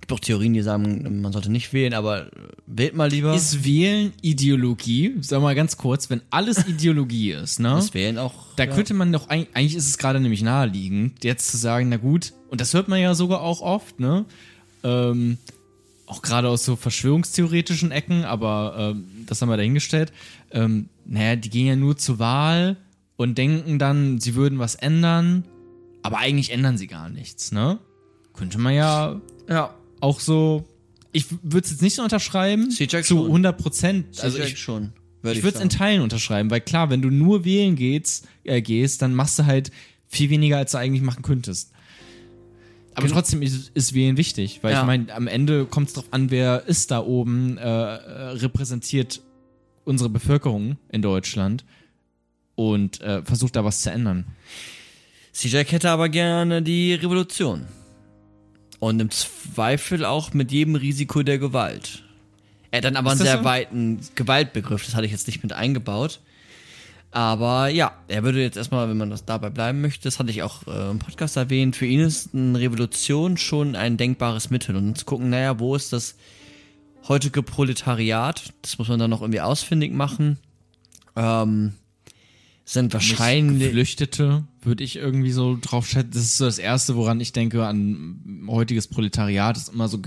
Gibt auch Theorien, die sagen, man sollte nicht wählen, aber wählt mal lieber. Ist Wählen Ideologie? Sag mal ganz kurz, wenn alles Ideologie ist, ne? das wählen auch. Da ja. könnte man doch, eig- eigentlich ist es gerade nämlich naheliegend, jetzt zu sagen, na gut, und das hört man ja sogar auch oft, ne? Ähm, auch gerade aus so verschwörungstheoretischen Ecken, aber ähm, das haben wir dahingestellt. Ähm, naja, die gehen ja nur zur Wahl und denken dann, sie würden was ändern, aber eigentlich ändern sie gar nichts, ne? Könnte man ja Ja, auch so. Ich würde es jetzt nicht so unterschreiben, zu schon. 100 Prozent. also Also ich, schon. Würde ich würde es in Teilen unterschreiben, weil klar, wenn du nur wählen gehst, äh, gehst, dann machst du halt viel weniger, als du eigentlich machen könntest. Aber Gen- trotzdem ist, ist Wählen wichtig, weil Ja. ich meine, am Ende kommt es darauf an, wer ist da oben, äh, äh, repräsentiert unsere Bevölkerung in Deutschland und äh, versucht da was zu ändern. C-Jack hätte aber gerne die Revolution. Und im Zweifel auch mit jedem Risiko der Gewalt. Er hat dann aber Ist einen sehr so? weiten Gewaltbegriff, das hatte ich jetzt nicht mit eingebaut. Aber ja, er würde jetzt erstmal, wenn man das dabei bleiben möchte, das hatte ich auch äh, im Podcast erwähnt, für ihn ist eine Revolution schon ein denkbares Mittel. Und zu gucken, naja, wo ist das heutige Proletariat? Das muss man dann noch irgendwie ausfindig machen. Ähm, sind wahrscheinlich. Geflüchtete würde ich irgendwie so drauf schätzen. Das ist so das Erste, woran ich denke an heutiges Proletariat. Ist immer so,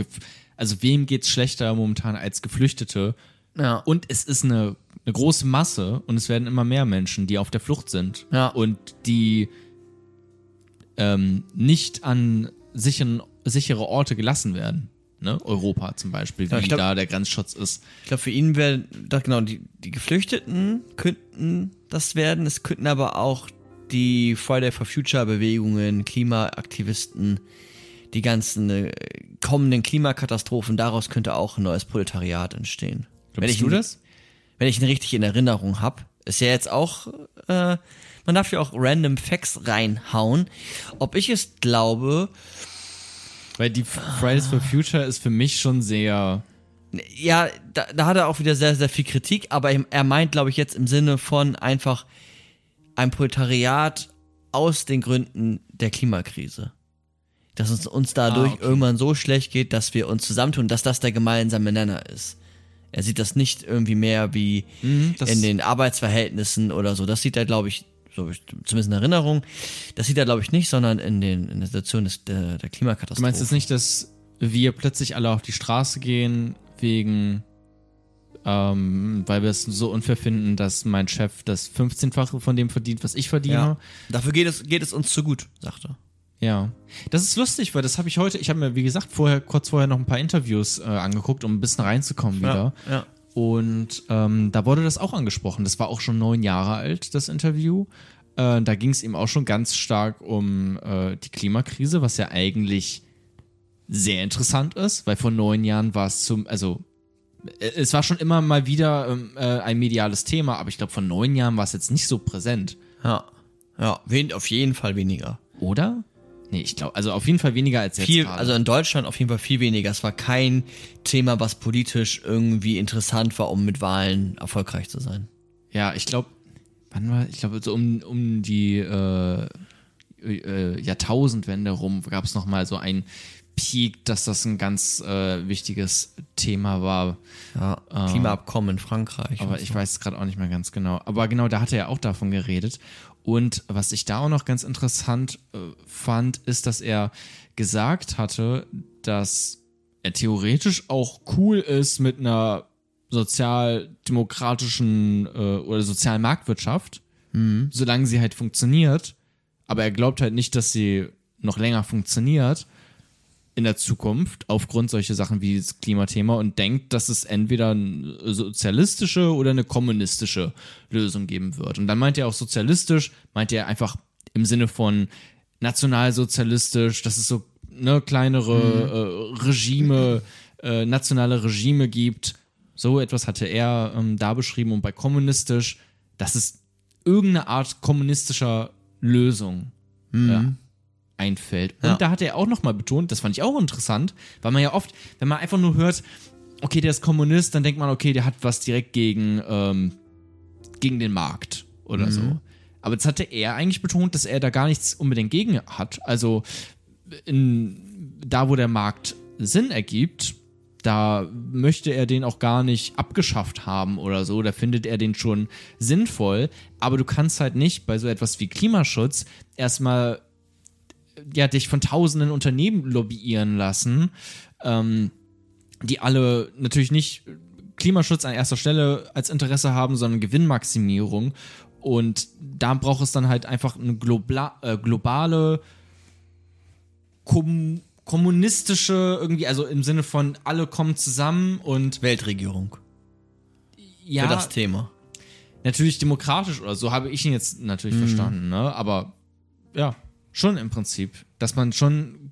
also wem geht's schlechter momentan als Geflüchtete? Ja. Und es ist eine, eine große Masse und es werden immer mehr Menschen, die auf der Flucht sind Ja. und die ähm, nicht an sicheren, sichere Orte gelassen werden. Ne? Europa zum Beispiel, Ja, wie glaub- da der Grenzschutz ist. Ich glaube, für ihn wäre, genau, die, die Geflüchteten könnten das werden. Es könnten aber auch die Friday for Future Bewegungen, Klimaaktivisten, die ganzen äh, kommenden Klimakatastrophen, daraus könnte auch ein neues Proletariat entstehen. wenn Glaubst ich du das? Wenn ich ihn richtig in Erinnerung habe. Ist ja jetzt auch, äh, man darf ja auch random Facts reinhauen. Ob ich es glaube, Weil die Fridays for Future ist für mich schon sehr Ja, da, da hat er auch wieder sehr, sehr viel Kritik, aber er- meint, glaube ich, jetzt im Sinne von einfach ein Proletariat aus den Gründen der Klimakrise. Dass es uns dadurch Ah, okay. irgendwann so schlecht geht, dass wir uns zusammentun, dass das der gemeinsame Nenner ist. Er sieht das nicht irgendwie mehr wie Mhm, in den Arbeitsverhältnissen oder so. Das sieht er, glaube ich, so zumindest in Erinnerung, das sieht er, glaube ich, nicht, sondern in, den, in der Situation des, der, der Klimakatastrophe. Du meinst jetzt nicht, dass wir plötzlich alle auf die Straße gehen wegen, ähm, weil wir es so unfair finden, dass mein Chef das 15-fache von dem verdient, was ich verdiene? ja. Dafür geht es, geht es uns zu gut, sagt er. Ja. Das ist lustig, weil das habe ich heute, ich habe mir, wie gesagt, vorher, kurz vorher noch ein paar Interviews äh, angeguckt, um ein bisschen reinzukommen wieder. Ja, ja. Und ähm, da wurde das auch angesprochen. Das war auch schon neun Jahre alt, das Interview. Äh, da ging es eben auch schon ganz stark um äh, die Klimakrise, was ja eigentlich sehr interessant ist, weil vor neun Jahren war es zum, also äh, es war schon immer mal wieder ähm, äh, ein mediales Thema, aber ich glaube, vor neun Jahren war es jetzt nicht so präsent. Ja. Ja, auf jeden Fall weniger. Oder? Nee, ich glaube, also auf jeden Fall weniger als jetzt Viel, gerade. also in Deutschland auf jeden Fall viel weniger. Es war kein Thema, was politisch irgendwie interessant war, um mit Wahlen erfolgreich zu sein. Ja, ich glaube, wann war, ich glaube, so um, um die äh, äh, Jahrtausendwende rum gab es nochmal so ein Peak, dass das ein ganz äh, wichtiges Thema war. Ja, Klimaabkommen in Frankreich. Aber und ich so. weiß es gerade auch nicht mehr ganz genau. Aber genau, da hat er ja auch davon geredet. Und was ich da auch noch ganz interessant äh, fand, ist, dass er gesagt hatte, dass er theoretisch auch cool ist mit einer sozialdemokratischen äh, oder sozialen Marktwirtschaft, solange sie halt funktioniert. Aber er glaubt halt nicht, dass sie noch länger funktioniert in der Zukunft aufgrund solcher Sachen wie das Klimathema und denkt, dass es entweder eine sozialistische oder eine kommunistische Lösung geben wird. Und dann meint er auch sozialistisch, meint er einfach im Sinne von nationalsozialistisch, dass es so ne, kleinere äh, Regime, äh, nationale Regime gibt. So etwas hatte er ähm, da beschrieben und bei kommunistisch, dass es irgendeine Art kommunistischer Lösung äh, einfällt. Und Ja. da hat er auch nochmal betont, das fand ich auch interessant, weil man ja oft, wenn man einfach nur hört, okay, der ist Kommunist, dann denkt man, okay, der hat was direkt gegen, ähm, gegen den Markt oder so. Aber jetzt hatte er eigentlich betont, dass er da gar nichts unbedingt gegen hat. Also in, da, wo der Markt Sinn ergibt, da möchte er den auch gar nicht abgeschafft haben oder so. Da findet er den schon sinnvoll. Aber du kannst halt nicht bei so etwas wie Klimaschutz erstmal ja, dich von tausenden Unternehmen lobbyieren lassen, ähm, die alle natürlich nicht Klimaschutz an erster Stelle als Interesse haben, sondern Gewinnmaximierung. Und da braucht es dann halt einfach eine globla äh, globale kom kommunistische irgendwie, also im Sinne von alle kommen zusammen und Weltregierung. ja, Für das Thema. natürlich demokratisch oder so habe ich ihn jetzt natürlich verstanden, ne? Aber ja, schon im Prinzip, dass man schon,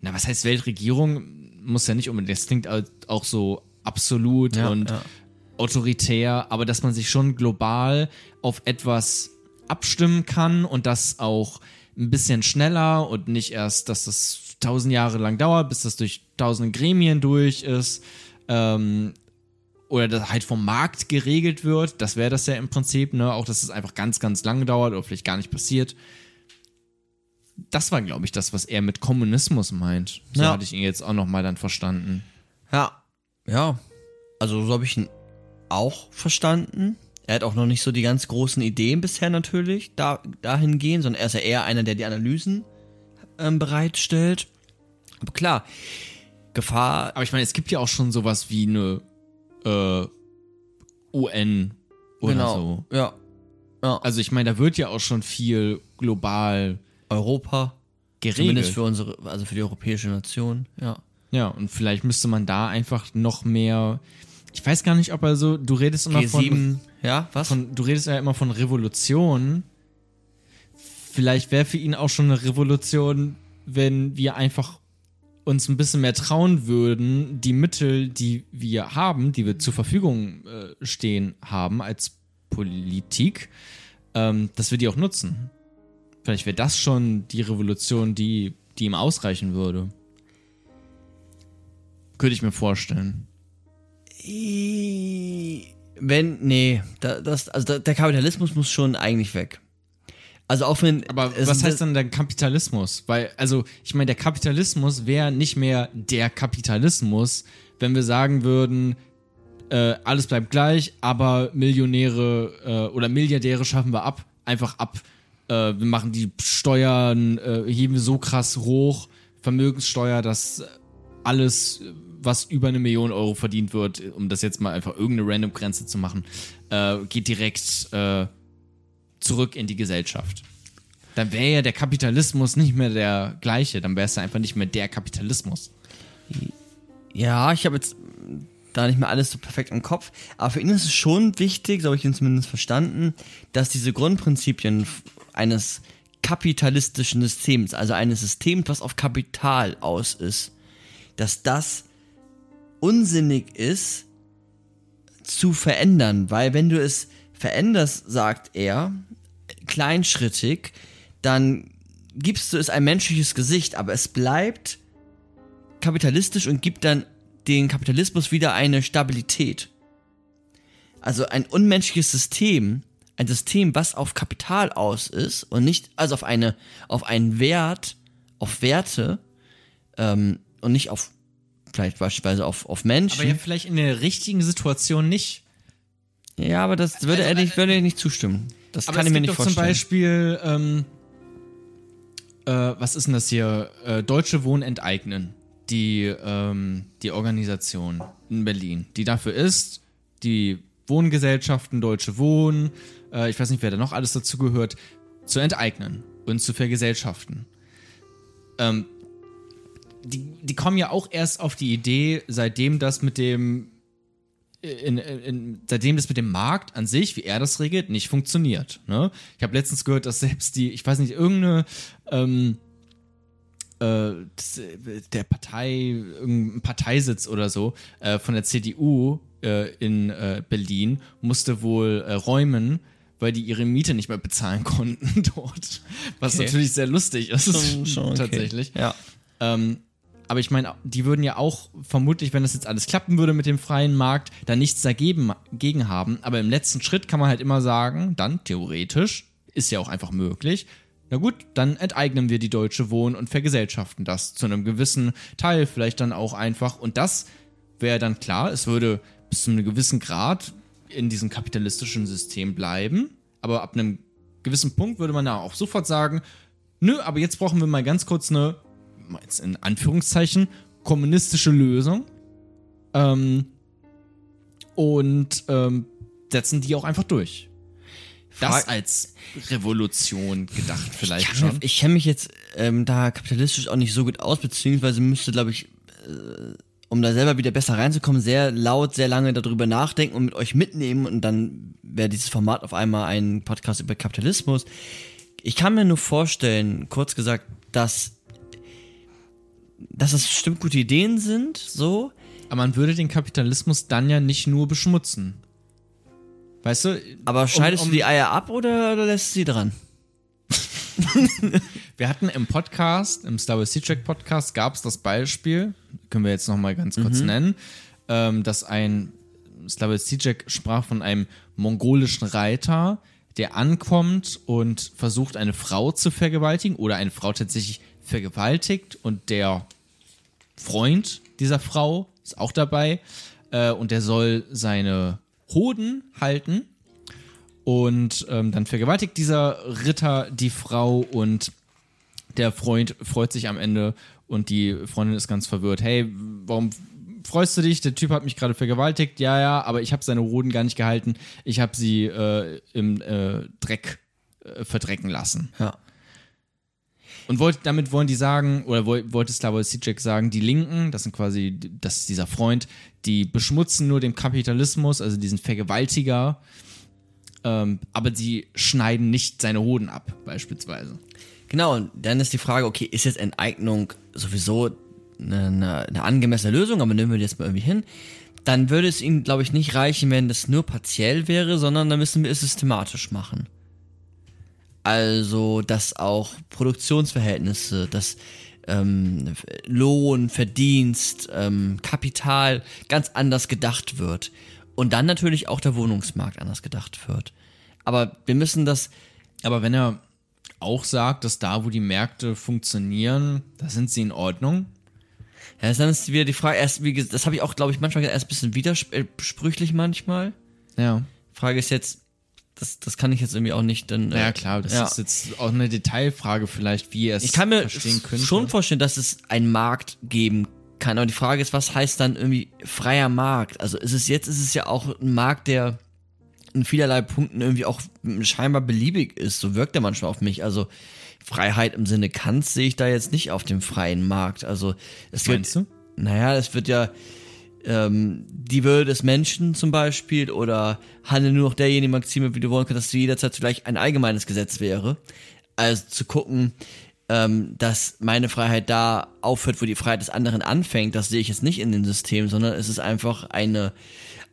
na, was heißt Weltregierung? Muss ja nicht unbedingt, das klingt auch so absolut Ja, und ja. autoritär, aber dass man sich schon global auf etwas abstimmen kann und das auch ein bisschen schneller und nicht erst, dass das tausend Jahre lang dauert, bis das durch tausende Gremien durch ist. Ähm, oder das halt vom Markt geregelt wird, das wäre das ja im Prinzip, ne? Auch, dass es einfach ganz, ganz lange dauert oder vielleicht gar nicht passiert. Das war, glaube ich, das, was er mit Kommunismus meint. So Ja. hatte ich ihn jetzt auch nochmal dann verstanden. Ja. Ja. Also so habe ich ihn auch verstanden. Er hat auch noch nicht so die ganz großen Ideen bisher natürlich da, dahingehend, sondern er ist ja eher einer, der die Analysen ähm, bereitstellt. Aber klar, Gefahr. Aber ich meine, es gibt ja auch schon sowas wie eine äh, UN oder genau. so. Ja. Ja. Also ich meine, da wird ja auch schon viel global Europa. geregelt. Zumindest für unsere, also für die europäische Nation. Ja. Ja, und vielleicht müsste man da einfach noch mehr. Ich weiß gar nicht, ob er so. Du redest immer G7. von, ja, was? von. Du redest ja immer von Revolution. Vielleicht wäre für ihn auch schon eine Revolution, wenn wir einfach uns ein bisschen mehr trauen würden, die Mittel, die wir haben, die wir zur Verfügung äh, stehen haben als Politik, ähm, dass wir die auch nutzen. Vielleicht wäre das schon die Revolution, die, die ihm ausreichen würde. Könnte ich mir vorstellen. Wenn, nee, da, das, also da, der Kapitalismus muss schon eigentlich weg. Also auch wenn. Aber was heißt dann der Kapitalismus? Weil, also, ich meine, der Kapitalismus wäre nicht mehr der Kapitalismus, wenn wir sagen würden, äh, alles bleibt gleich, aber Millionäre äh, oder Milliardäre schaffen wir ab, einfach ab. Äh, wir machen die Steuern, äh, heben wir so krass hoch, Vermögenssteuer, dass alles, was über eine Million Euro verdient wird, um das jetzt mal einfach irgendeine random Grenze zu machen, äh, geht direkt äh, zurück in die Gesellschaft. Dann wäre ja der Kapitalismus nicht mehr der gleiche, dann wäre es ja einfach nicht mehr der Kapitalismus. Ja, ich habe jetzt da nicht mehr alles so perfekt im Kopf, aber für ihn ist es schon wichtig, so habe ich ihn zumindest verstanden, dass diese Grundprinzipien eines kapitalistischen Systems, also eines Systems, was auf Kapital aus ist, dass das unsinnig ist zu verändern, weil wenn du es veränderst, sagt er, kleinschrittig, dann gibst du es ein menschliches Gesicht, aber es bleibt kapitalistisch und gibt dann den Kapitalismus wieder eine Stabilität. Also ein unmenschliches System, ein System, was auf Kapital aus ist und nicht also auf eine auf einen Wert, auf Werte ähm, und nicht auf vielleicht beispielsweise auf auf Menschen. Aber ja, vielleicht in der richtigen Situation nicht. Ja, aber das würde Also, er nicht, würde nicht zustimmen. Das kann ich mir nicht doch zum vorstellen. Beispiel, ähm, äh, was ist denn das hier? Äh, Deutsche Wohnen enteignen. Die, ähm, die Organisation in Berlin, die dafür ist, die Wohngesellschaften, Deutsche Wohnen, äh, ich weiß nicht, wer da noch alles dazu gehört, zu enteignen und zu vergesellschaften. Ähm, die, die kommen ja auch erst auf die Idee, seitdem das mit dem in, in, seitdem das mit dem Markt an sich, wie er das regelt, nicht funktioniert. Ne? Ich habe letztens gehört, dass selbst die, ich weiß nicht, irgendeine ähm, äh, äh, der Partei, irgendein Parteisitz oder so äh, von der CDU äh, in äh, Berlin musste wohl äh, räumen, weil die ihre Miete nicht mehr bezahlen konnten dort. Was Okay. natürlich sehr lustig ist. Schon- schon okay. Tatsächlich. Ja. Ähm, aber ich meine, die würden ja auch vermutlich, wenn das jetzt alles klappen würde mit dem freien Markt, da nichts dagegen gegen haben. Aber im letzten Schritt kann man halt immer sagen, dann theoretisch, ist ja auch einfach möglich, na gut, dann enteignen wir die Deutsche Wohnen und vergesellschaften das zu einem gewissen Teil, vielleicht dann auch einfach. Und das wäre dann klar, es würde bis zu einem gewissen Grad in diesem kapitalistischen System bleiben. Aber ab einem gewissen Punkt würde man da auch sofort sagen, nö, aber jetzt brauchen wir mal ganz kurz eine, jetzt in Anführungszeichen, kommunistische Lösung. Ähm, und ähm, setzen die auch einfach durch. Das als Revolution gedacht vielleicht Ich, schon. ich kenne mich jetzt ähm, da kapitalistisch auch nicht so gut aus, beziehungsweise müsste, glaube ich, äh, um da selber wieder besser reinzukommen, sehr laut, sehr lange darüber nachdenken und mit euch mitnehmen und dann wäre dieses Format auf einmal ein Podcast über Kapitalismus. Ich kann mir nur vorstellen, kurz gesagt, dass dass es bestimmt gute Ideen sind, so, Aber man würde den Kapitalismus dann ja nicht nur beschmutzen. Weißt du? aber schneidest um- du die Eier ab oder, oder lässt du sie dran? Wir hatten im Podcast, im Star Wars Sea-Track Podcast, gab es das Beispiel, können wir jetzt nochmal ganz kurz nennen, ähm, dass ein Star Wars Sea-Track sprach von einem mongolischen Reiter, der ankommt und versucht, eine Frau zu vergewaltigen oder eine Frau tatsächlich vergewaltigt und der Freund dieser Frau ist auch dabei äh, und der soll seine Hoden halten und ähm, dann vergewaltigt dieser Ritter die Frau und der Freund freut sich am Ende und die Freundin ist ganz verwirrt. Hey, warum freust du dich? Der Typ hat mich gerade vergewaltigt. Ja, ja, aber ich habe seine Hoden gar nicht gehalten. Ich habe sie äh, im äh, Dreck äh, verdrecken lassen. Ja. Und wollt, damit wollen die sagen, oder woll- wollte Slavoj Žižek sagen, die Linken, das sind quasi, das ist dieser Freund, die beschmutzen nur den Kapitalismus, also diesen Vergewaltiger, ähm, aber sie schneiden nicht seine Hoden ab, beispielsweise. Genau, und dann ist die Frage, okay, ist jetzt Enteignung sowieso eine, eine, eine angemessene Lösung, aber nehmen wir das mal irgendwie hin, dann würde es ihnen, glaube ich, nicht reichen, wenn das nur partiell wäre, sondern dann müssen wir es systematisch machen. Also, dass auch Produktionsverhältnisse, dass ähm, Lohn, Verdienst, ähm, Kapital ganz anders gedacht wird. Und dann natürlich auch der Wohnungsmarkt anders gedacht wird. Aber wir müssen das Aber wenn er auch sagt, dass da, wo die Märkte funktionieren, da sind sie in Ordnung. Ja, dann ist wieder die Frage, erst, wie gesagt, das habe ich auch, glaube ich, manchmal erst ein bisschen widersprüchlich manchmal. Ja. Frage ist jetzt, das, das kann ich jetzt irgendwie auch nicht dann. äh, Ja, klar, das ja. ist jetzt auch eine Detailfrage vielleicht, wie er es Ich kann mir schon vorstellen, dass es einen Markt geben kann. Aber die Frage ist, was heißt dann irgendwie freier Markt? Also ist es jetzt ist es ja auch ein Markt, der in vielerlei Punkten irgendwie auch scheinbar beliebig ist. So wirkt er manchmal auf mich. Also Freiheit im Sinne Kants sehe ich da jetzt nicht auf dem freien Markt. Also es wird, Meinst du? naja, es wird ja ähm, die Würde des Menschen zum Beispiel oder handle nur noch derjenige Maxime, wie du wollen kannst, dass du jederzeit vielleicht ein allgemeines Gesetz wäre. Also zu gucken, ähm, dass meine Freiheit da aufhört, wo die Freiheit des anderen anfängt, das sehe ich jetzt nicht in dem System, sondern es ist einfach eine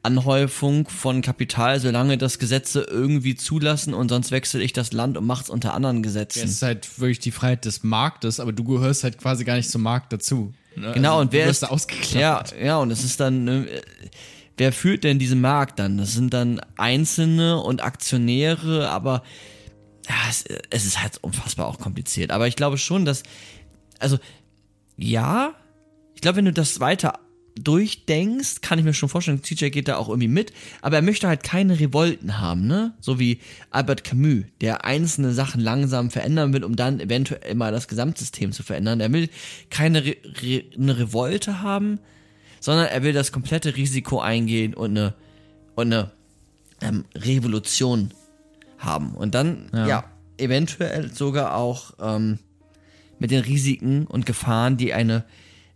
Anhäufung von Kapital, solange das Gesetze irgendwie zulassen und sonst wechsle ich das Land und mach's unter anderen Gesetzen. Es ist halt wirklich die Freiheit des Marktes, aber du gehörst halt quasi gar nicht zum Markt dazu. Ne? Genau, Also, und wer du wirst ist da ausgeklammert? Ja, ja, und es ist dann, äh, wer führt denn diesen Markt dann? Das sind dann Einzelne und Aktionäre, aber ja, es, es ist halt unfassbar auch kompliziert. Aber ich glaube schon, dass, also, ja, ich glaube, wenn du das weiter durchdenkst, kann ich mir schon vorstellen, CJ geht da auch irgendwie mit, aber er möchte halt keine Revolten haben, ne? So wie Albert Camus, der einzelne Sachen langsam verändern will, um dann eventuell mal das Gesamtsystem zu verändern. Er will keine Re Re eine Revolte haben, sondern er will das komplette Risiko eingehen und eine, und eine ähm, Revolution haben. Und dann, ja, eventuell sogar auch ähm, mit den Risiken und Gefahren, die eine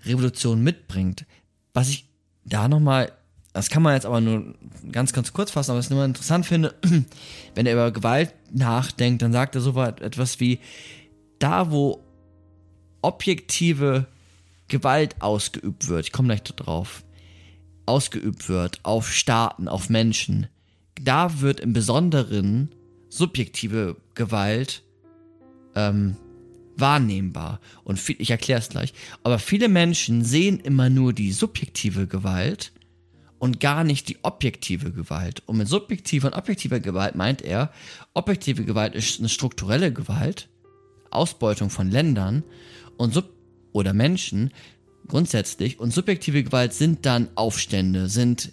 Revolution mitbringt. Was ich da nochmal, das kann man jetzt aber nur ganz, ganz kurz fassen, aber was ich nur interessant finde, wenn er über Gewalt nachdenkt, dann sagt er so etwas wie, da wo objektive Gewalt ausgeübt wird, ich komme gleich drauf, ausgeübt wird auf Staaten, auf Menschen, da wird im Besonderen subjektive Gewalt ähm, wahrnehmbar. Und viel, ich erkläre es gleich. Aber viele Menschen sehen immer nur die subjektive Gewalt und gar nicht die objektive Gewalt. Und mit subjektiver und objektiver Gewalt meint er, objektive Gewalt ist eine strukturelle Gewalt, Ausbeutung von Ländern und sub oder Menschen grundsätzlich. Und subjektive Gewalt sind dann Aufstände, sind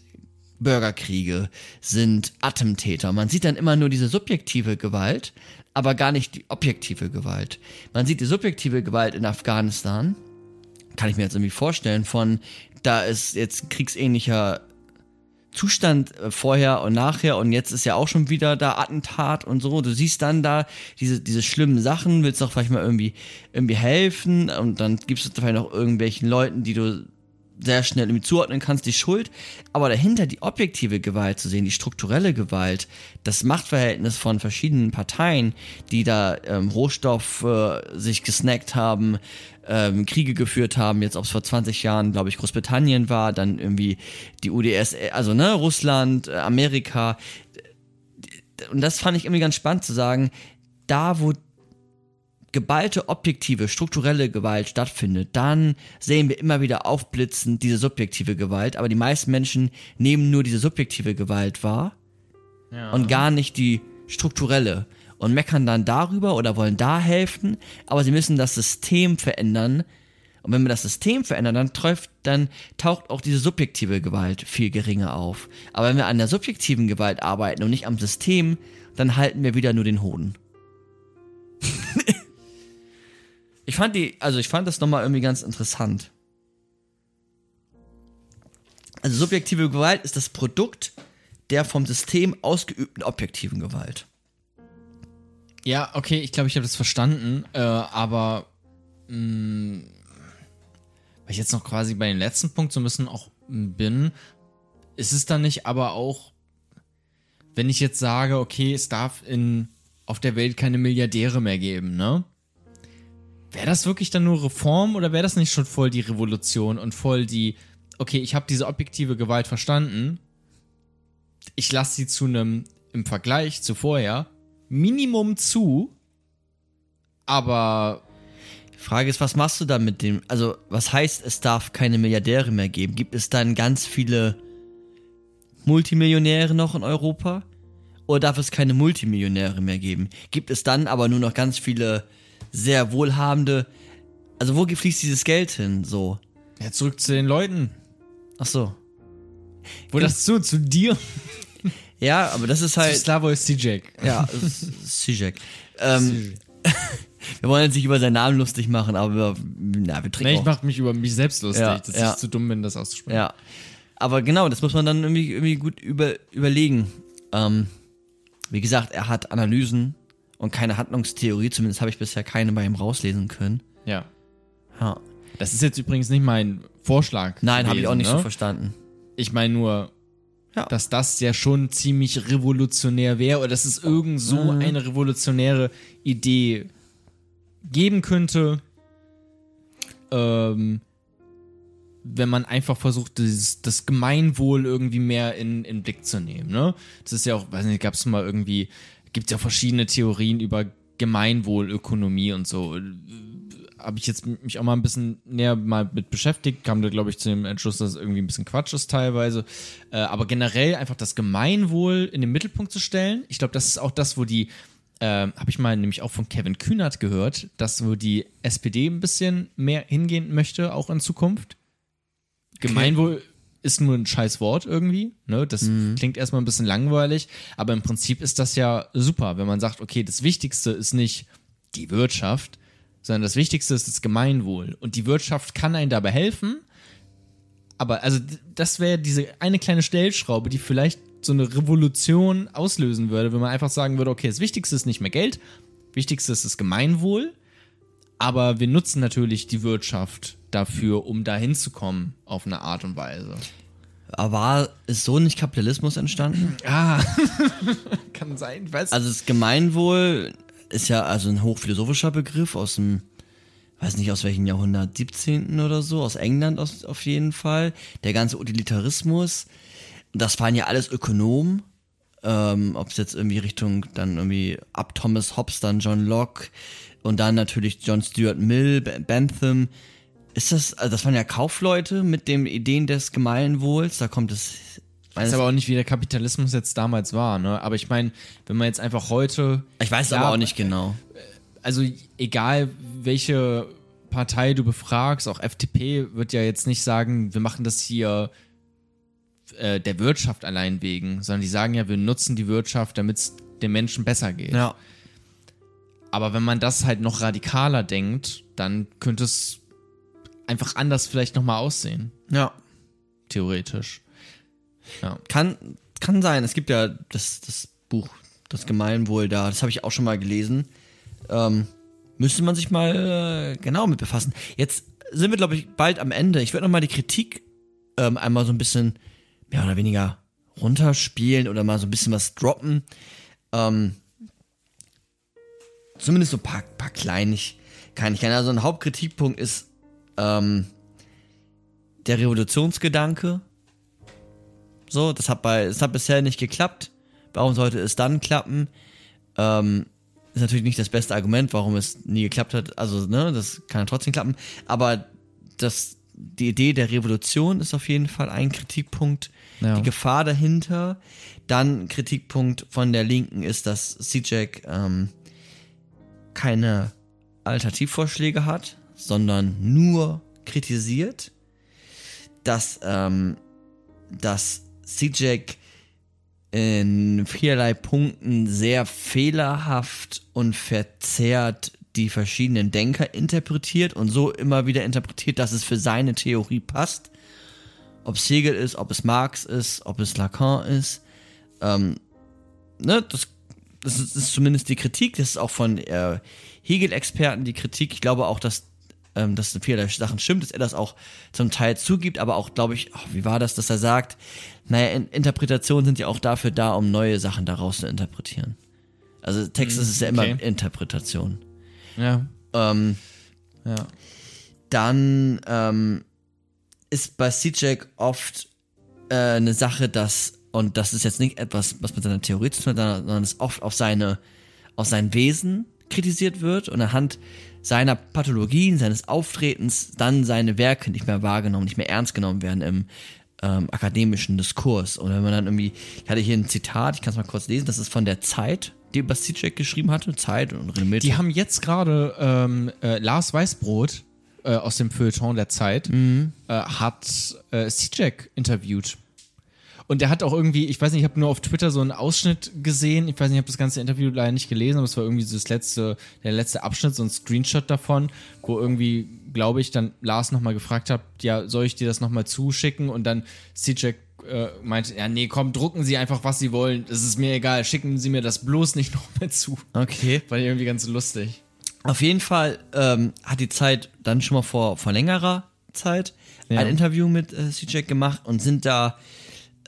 Bürgerkriege, sind Attentäter. Man sieht dann immer nur diese subjektive Gewalt, aber gar nicht die objektive Gewalt. Man sieht die subjektive Gewalt in Afghanistan, kann ich mir jetzt irgendwie vorstellen, von da ist jetzt kriegsähnlicher Zustand äh, vorher und nachher und jetzt ist ja auch schon wieder da Attentat und so. Du siehst dann da diese, diese schlimmen Sachen, willst doch vielleicht mal irgendwie, irgendwie helfen und dann gibst du vielleicht noch irgendwelchen Leuten, die du sehr schnell irgendwie zuordnen kannst, die Schuld. Aber dahinter die objektive Gewalt zu sehen, die strukturelle Gewalt, das Machtverhältnis von verschiedenen Parteien, die da ähm, Rohstoff äh, sich gesnackt haben, ähm, Kriege geführt haben, jetzt ob es vor 20 Jahren, glaube ich, Großbritannien war, dann irgendwie die UdS, also ne, Russland, äh, Amerika. Und das fand ich irgendwie ganz spannend zu sagen, da wo geballte objektive, strukturelle Gewalt stattfindet, dann sehen wir immer wieder aufblitzen diese subjektive Gewalt, aber die meisten Menschen nehmen nur diese subjektive Gewalt wahr ja. und gar nicht die strukturelle und meckern dann darüber oder wollen da helfen, aber sie müssen das System verändern. Und wenn wir das System verändern, dann, träuft, dann taucht auch diese subjektive Gewalt viel geringer auf. Aber wenn wir an der subjektiven Gewalt arbeiten und nicht am System, dann halten wir wieder nur den Hoden. Ich fand die, also ich fand das nochmal irgendwie ganz interessant. Also subjektive Gewalt ist das Produkt der vom System ausgeübten objektiven Gewalt. Ja, okay, ich glaube, ich habe das verstanden, äh, aber mh, mm, weil ich jetzt noch quasi bei dem letzten Punkt so ein bisschen auch bin, ist es dann nicht aber auch, wenn ich jetzt sage, okay, es darf in auf der Welt keine Milliardäre mehr geben, ne? Wäre das wirklich dann nur Reform oder wäre das nicht schon voll die Revolution und voll die, okay, ich habe diese objektive Gewalt verstanden, ich lasse sie zu einem, im Vergleich zu vorher, Minimum zu, aber. Die Frage ist, was machst du da mit dem, also was heißt, es darf keine Milliardäre mehr geben? Gibt es dann ganz viele Multimillionäre noch in Europa? Oder darf es keine Multimillionäre mehr geben? Gibt es dann aber nur noch ganz viele sehr wohlhabende. Also wo fließt dieses Geld hin? So. Ja, zurück zu den Leuten. Ach so. Wo das zu? Zu dir? Ja, aber das ist halt. Slavoj Zizek. Ja, Zizek. ähm, wir wollen jetzt nicht über seinen Namen lustig machen, aber wir, na, wir trinken. Nee, ich mach mich über mich selbst lustig, ja, dass ja. ich zu dumm bin, das auszusprechen. Ja. Aber genau, das muss man dann irgendwie, irgendwie gut über, überlegen. Ähm, wie gesagt, er hat Analysen und keine Handlungstheorie. Zumindest habe ich bisher keine bei ihm rauslesen können. Ja. Ja. Das ist jetzt übrigens nicht mein Vorschlag. Nein, habe ich auch nicht ne? so verstanden. Ich meine nur, ja. dass das ja schon ziemlich revolutionär wäre oder dass es irgend so mhm. eine revolutionäre Idee geben könnte, ähm, wenn man einfach versucht, dieses, das Gemeinwohl irgendwie mehr in, in Blick zu nehmen. Ne? Das ist ja auch, weiß nicht, gab es mal irgendwie gibt ja verschiedene Theorien über Gemeinwohlökonomie und so. Habe ich jetzt mich auch mal ein bisschen näher mal mit beschäftigt, kam da, glaube ich, zu dem Entschluss, dass es irgendwie ein bisschen Quatsch ist teilweise. Äh, aber generell einfach das Gemeinwohl in den Mittelpunkt zu stellen. Ich glaube, das ist auch das, wo die, äh, habe ich mal nämlich auch von Kevin Kühnert gehört, dass wo die SPD ein bisschen mehr hingehen möchte, auch in Zukunft. Gemeinwohl ist nur ein scheiß Wort irgendwie. Ne? Das mhm. klingt erstmal ein bisschen langweilig, aber im Prinzip ist das ja super, wenn man sagt, okay, das Wichtigste ist nicht die Wirtschaft, sondern das Wichtigste ist das Gemeinwohl. Und die Wirtschaft kann einem dabei helfen, aber also das wäre diese eine kleine Stellschraube, die vielleicht so eine Revolution auslösen würde, wenn man einfach sagen würde, okay, das Wichtigste ist nicht mehr Geld, Wichtigste ist das Gemeinwohl, aber wir nutzen natürlich die Wirtschaft dafür, um da hinzukommen auf eine Art und Weise. Aber ist so nicht Kapitalismus entstanden? Ah, kann sein. Ich weiß. Also das Gemeinwohl ist ja also ein hochphilosophischer Begriff aus dem, weiß nicht aus welchem Jahrhundert, 17. oder so, aus England aus, auf jeden Fall. Der ganze Utilitarismus, das waren ja alles Ökonomen, ähm, ob es jetzt irgendwie Richtung dann irgendwie ab Thomas Hobbes dann John Locke und dann natürlich John Stuart Mill, Bentham. Ist das, also das waren ja Kaufleute mit den Ideen des Gemeinwohls, da kommt es. Ich weiß aber auch nicht, wie der Kapitalismus jetzt damals war, ne? Aber ich meine, wenn man jetzt einfach heute. ich weiß es Ja, aber auch nicht genau. Also egal welche Partei du befragst, auch FDP wird ja jetzt nicht sagen, wir machen das hier äh, der Wirtschaft allein wegen, sondern die sagen ja, wir nutzen die Wirtschaft, damit es den Menschen besser geht. Ja. Aber wenn man das halt noch radikaler denkt, dann könnte es einfach anders vielleicht nochmal aussehen, Ja. theoretisch. Kann, kann sein. Es gibt ja das, das Buch, das Gemeinwohl da, das habe ich auch schon mal gelesen. Ähm, müsste man sich mal äh, genau mit befassen. Jetzt sind wir, glaube ich, bald am Ende. Ich würde noch mal die Kritik ähm, einmal so ein bisschen mehr oder weniger runterspielen oder mal so ein bisschen was droppen. Ähm, zumindest so ein paar, paar Kleinigkeiten. Also ein Hauptkritikpunkt ist ähm, der Revolutionsgedanke. So, das hat bei, es hat bisher nicht geklappt. Warum sollte es dann klappen? Ähm, ist natürlich nicht das beste Argument, warum es nie geklappt hat. Also, ne, das kann ja trotzdem klappen. Aber das, die Idee der Revolution ist auf jeden Fall ein Kritikpunkt. Ja. Die Gefahr dahinter. Dann Kritikpunkt von der Linken ist, dass CJack ähm, keine Alternativvorschläge hat, sondern nur kritisiert. Dass, ähm, dass CJack in vielerlei Punkten sehr fehlerhaft und verzerrt die verschiedenen Denker interpretiert und so immer wieder interpretiert, dass es für seine Theorie passt. Ob es Hegel ist, ob es Marx ist, ob es Lacan ist. Ähm, ne, das, das, ist, das ist zumindest die Kritik. Das ist auch von äh, Hegel-Experten die Kritik. Ich glaube auch, dass ähm, dass viele Sachen stimmt, dass er das auch zum Teil zugibt, aber auch, glaube ich, ach, wie war das, dass er sagt, naja, in Interpretationen sind ja auch dafür da, um neue Sachen daraus zu interpretieren. Also Text ist es ja immer okay. Interpretation. Ja. Ähm, Ja. dann ähm, ist bei CJack oft äh, eine Sache, dass, und das ist jetzt nicht etwas, was mit seiner Theorie zu tun hat, sondern es oft auf seine, auf sein Wesen kritisiert wird und anhand seiner Pathologien, seines Auftretens dann seine Werke nicht mehr wahrgenommen, nicht mehr ernst genommen werden im ähm, akademischen Diskurs. Und wenn man dann irgendwie, ich hatte hier ein Zitat, ich kann es mal kurz lesen, das ist von der Zeit, die CJack geschrieben hatte, Zeit und Renommierte. Die haben jetzt gerade ähm, äh, Lars Weißbrot äh, aus dem Feuilleton der Zeit äh, hat äh, C-Jack interviewt. Und der hat auch irgendwie, ich weiß nicht, ich habe nur auf Twitter so einen Ausschnitt gesehen. Ich weiß nicht, ich habe das ganze Interview leider nicht gelesen, aber es war irgendwie so das letzte, der letzte Abschnitt, so ein Screenshot davon, wo irgendwie, glaube ich, dann Lars nochmal gefragt hat, ja, soll ich dir das nochmal zuschicken? Und dann C-Jack äh, meinte, ja, nee, komm, drucken Sie einfach, was Sie wollen. Es ist mir egal, schicken Sie mir das bloß nicht nochmal zu. okay. War irgendwie ganz lustig. Auf jeden Fall ähm, hat die Zeit dann schon mal vor, vor längerer Zeit Ja. ein Interview mit äh, C-Jack gemacht und sind da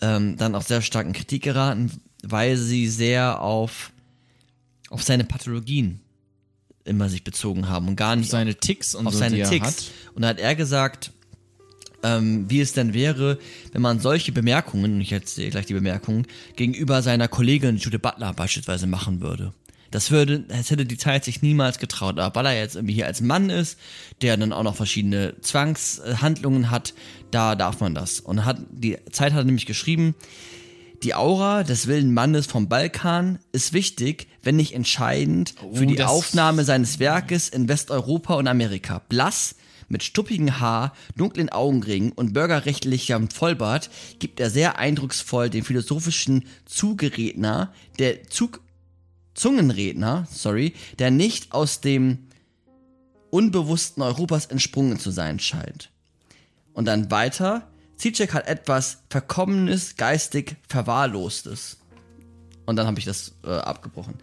ähm, dann auch sehr stark in Kritik geraten, weil sie sehr auf, auf seine Pathologien immer sich bezogen haben und gar nicht Seine Ticks und auf so, seine Ticks. Und da hat er gesagt, ähm, wie es denn wäre, wenn man solche Bemerkungen, und ich erzähle gleich die Bemerkungen, gegenüber seiner Kollegin Judith Butler beispielsweise machen würde. Das würde, das hätte die Zeit sich niemals getraut. Aber weil er jetzt irgendwie hier als Mann ist, der dann auch noch verschiedene Zwangshandlungen hat, da darf man das. Und hat, die Zeit hat nämlich geschrieben, die Aura des wilden Mannes vom Balkan ist wichtig, wenn nicht entscheidend für die Aufnahme seines Werkes in Westeuropa und Amerika. Blass, mit stuppigem Haar, dunklen Augenringen und bürgerrechtlichem Vollbart gibt er sehr eindrucksvoll den philosophischen Zugeredner, der Zug Zungenredner, sorry, der nicht aus dem unbewussten Europas entsprungen zu sein scheint. Und dann weiter, Zizek hat etwas Verkommenes, geistig Verwahrlostes. Und dann habe ich das äh, abgebrochen.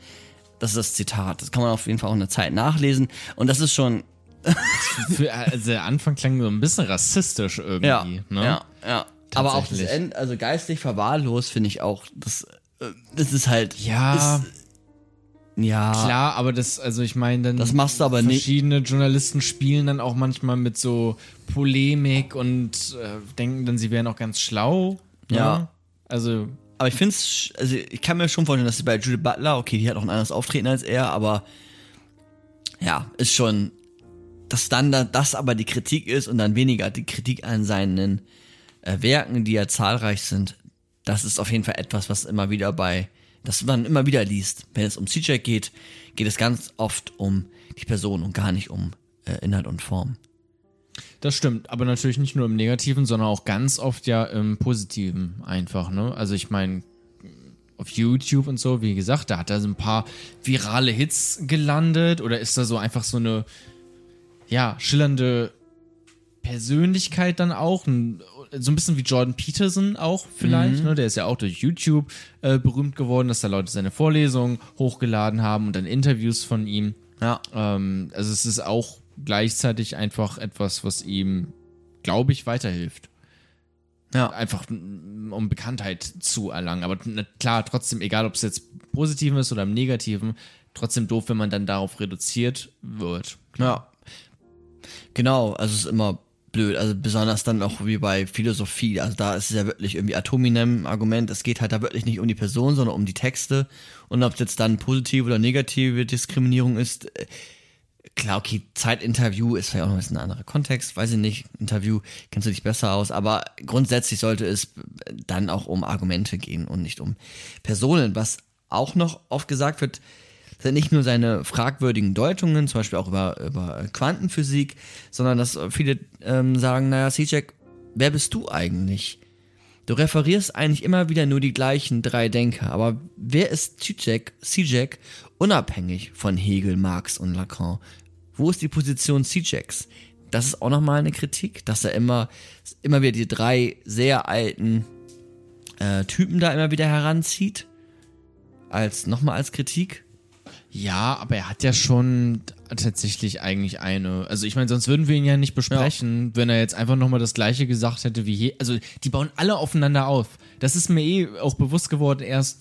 Das ist das Zitat. Das kann man auf jeden Fall auch in der Zeit nachlesen. Und das ist schon, Für, also der Anfang klang so ein bisschen rassistisch irgendwie. ja, ne? ja, ja. Aber auch das. Ende, also geistig verwahrlost finde ich auch, das, äh, das ist halt, Ja, ist, ja, klar, aber das, also ich meine, dann. Das machst du aber nicht- Verschiedene Journalisten spielen dann auch manchmal mit so Polemik und äh, denken dann, sie wären auch ganz schlau. ne? Ja. Also, aber ich finde es, also ich kann mir schon vorstellen, dass sie bei Judith Butler, okay, die hat auch ein anderes Auftreten als er, aber ja, ist schon, dass dann da, das aber die Kritik ist und dann weniger die Kritik an seinen äh, Werken, die ja zahlreich sind, das ist auf jeden Fall etwas, was immer wieder bei, das man immer wieder liest. Wenn es um CJ geht, geht es ganz oft um die Person und gar nicht um äh, Inhalt und Form. Das stimmt, aber natürlich nicht nur im Negativen, sondern auch ganz oft ja im Positiven einfach, ne? Also ich meine, auf YouTube und so, wie gesagt, da hat er so ein paar virale Hits gelandet oder ist da so einfach so eine, ja, schillernde Persönlichkeit dann auch, ein, so ein bisschen wie Jordan Peterson auch vielleicht, mhm. ne? Der ist ja auch durch YouTube äh, berühmt geworden, dass da Leute seine Vorlesungen hochgeladen haben und dann Interviews von ihm. Ja. Ähm, also es ist auch gleichzeitig einfach etwas, was ihm, glaube ich, weiterhilft. Ja. Einfach um Bekanntheit zu erlangen. Aber klar, trotzdem, egal ob es jetzt positiven ist oder im negativen, trotzdem doof, wenn man dann darauf reduziert wird. Klar. Ja. Genau, also es ist immer blöd. Also besonders dann auch wie bei Philosophie. Also da ist es ja wirklich irgendwie Atominem-Argument. Es geht halt da wirklich nicht um die Person, sondern um die Texte. Und ob es jetzt dann positive oder negative Diskriminierung ist, äh, klar, okay, Zeitinterview ist vielleicht auch noch ein bisschen ein anderer Kontext, weiß ich nicht, Interview kennst du dich besser aus, aber grundsätzlich sollte es dann auch um Argumente gehen und nicht um Personen. Was auch noch oft gesagt wird, sind nicht nur seine fragwürdigen Deutungen, zum Beispiel auch über, über Quantenphysik, sondern dass viele ähm, sagen, naja, Sijek, wer bist du eigentlich? Du referierst eigentlich immer wieder nur die gleichen drei Denker, aber wer ist Zizek, Zizek unabhängig von Hegel, Marx und Lacan? Wo ist die Position Zizeks? Das ist auch nochmal eine Kritik, dass er immer, immer wieder die drei sehr alten äh, Typen da immer wieder heranzieht. Als, nochmal als Kritik. Ja, aber er hat ja schon tatsächlich eigentlich eine. Also ich meine, sonst würden wir ihn ja nicht besprechen, ja. wenn er jetzt einfach nochmal das gleiche gesagt hätte wie hier. Also die bauen alle aufeinander auf. Das ist mir eh auch bewusst geworden erst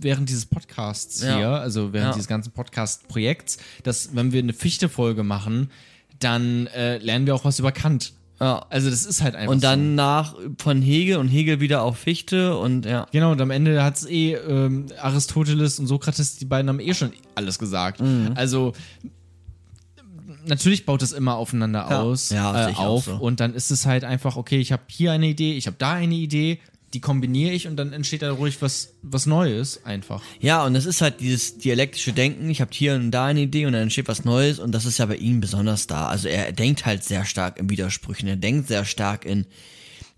während dieses Podcasts ja. hier, also während ja. dieses ganzen Podcast-Projekts, dass wenn wir eine Fichte-Folge machen, dann äh, lernen wir auch was über Kant. Ja. Also das ist halt einfach Und dann so. nach von Hegel und Hegel wieder auf Fichte und ja. Genau, und am Ende hat es eh ähm, Aristoteles und Sokrates, die beiden haben eh schon alles gesagt. Mhm. Also natürlich baut es immer aufeinander ja. aus, ja, äh, auf so. und dann ist es halt einfach, okay, ich habe hier eine Idee, ich habe da eine Idee, die kombiniere ich und dann entsteht da ruhig was, was Neues einfach. Ja, und das ist halt dieses dialektische Denken. Ich habe hier und da eine Idee und dann entsteht was Neues und das ist ja bei ihm besonders da. Also er denkt halt sehr stark in Widersprüchen. Er denkt sehr stark in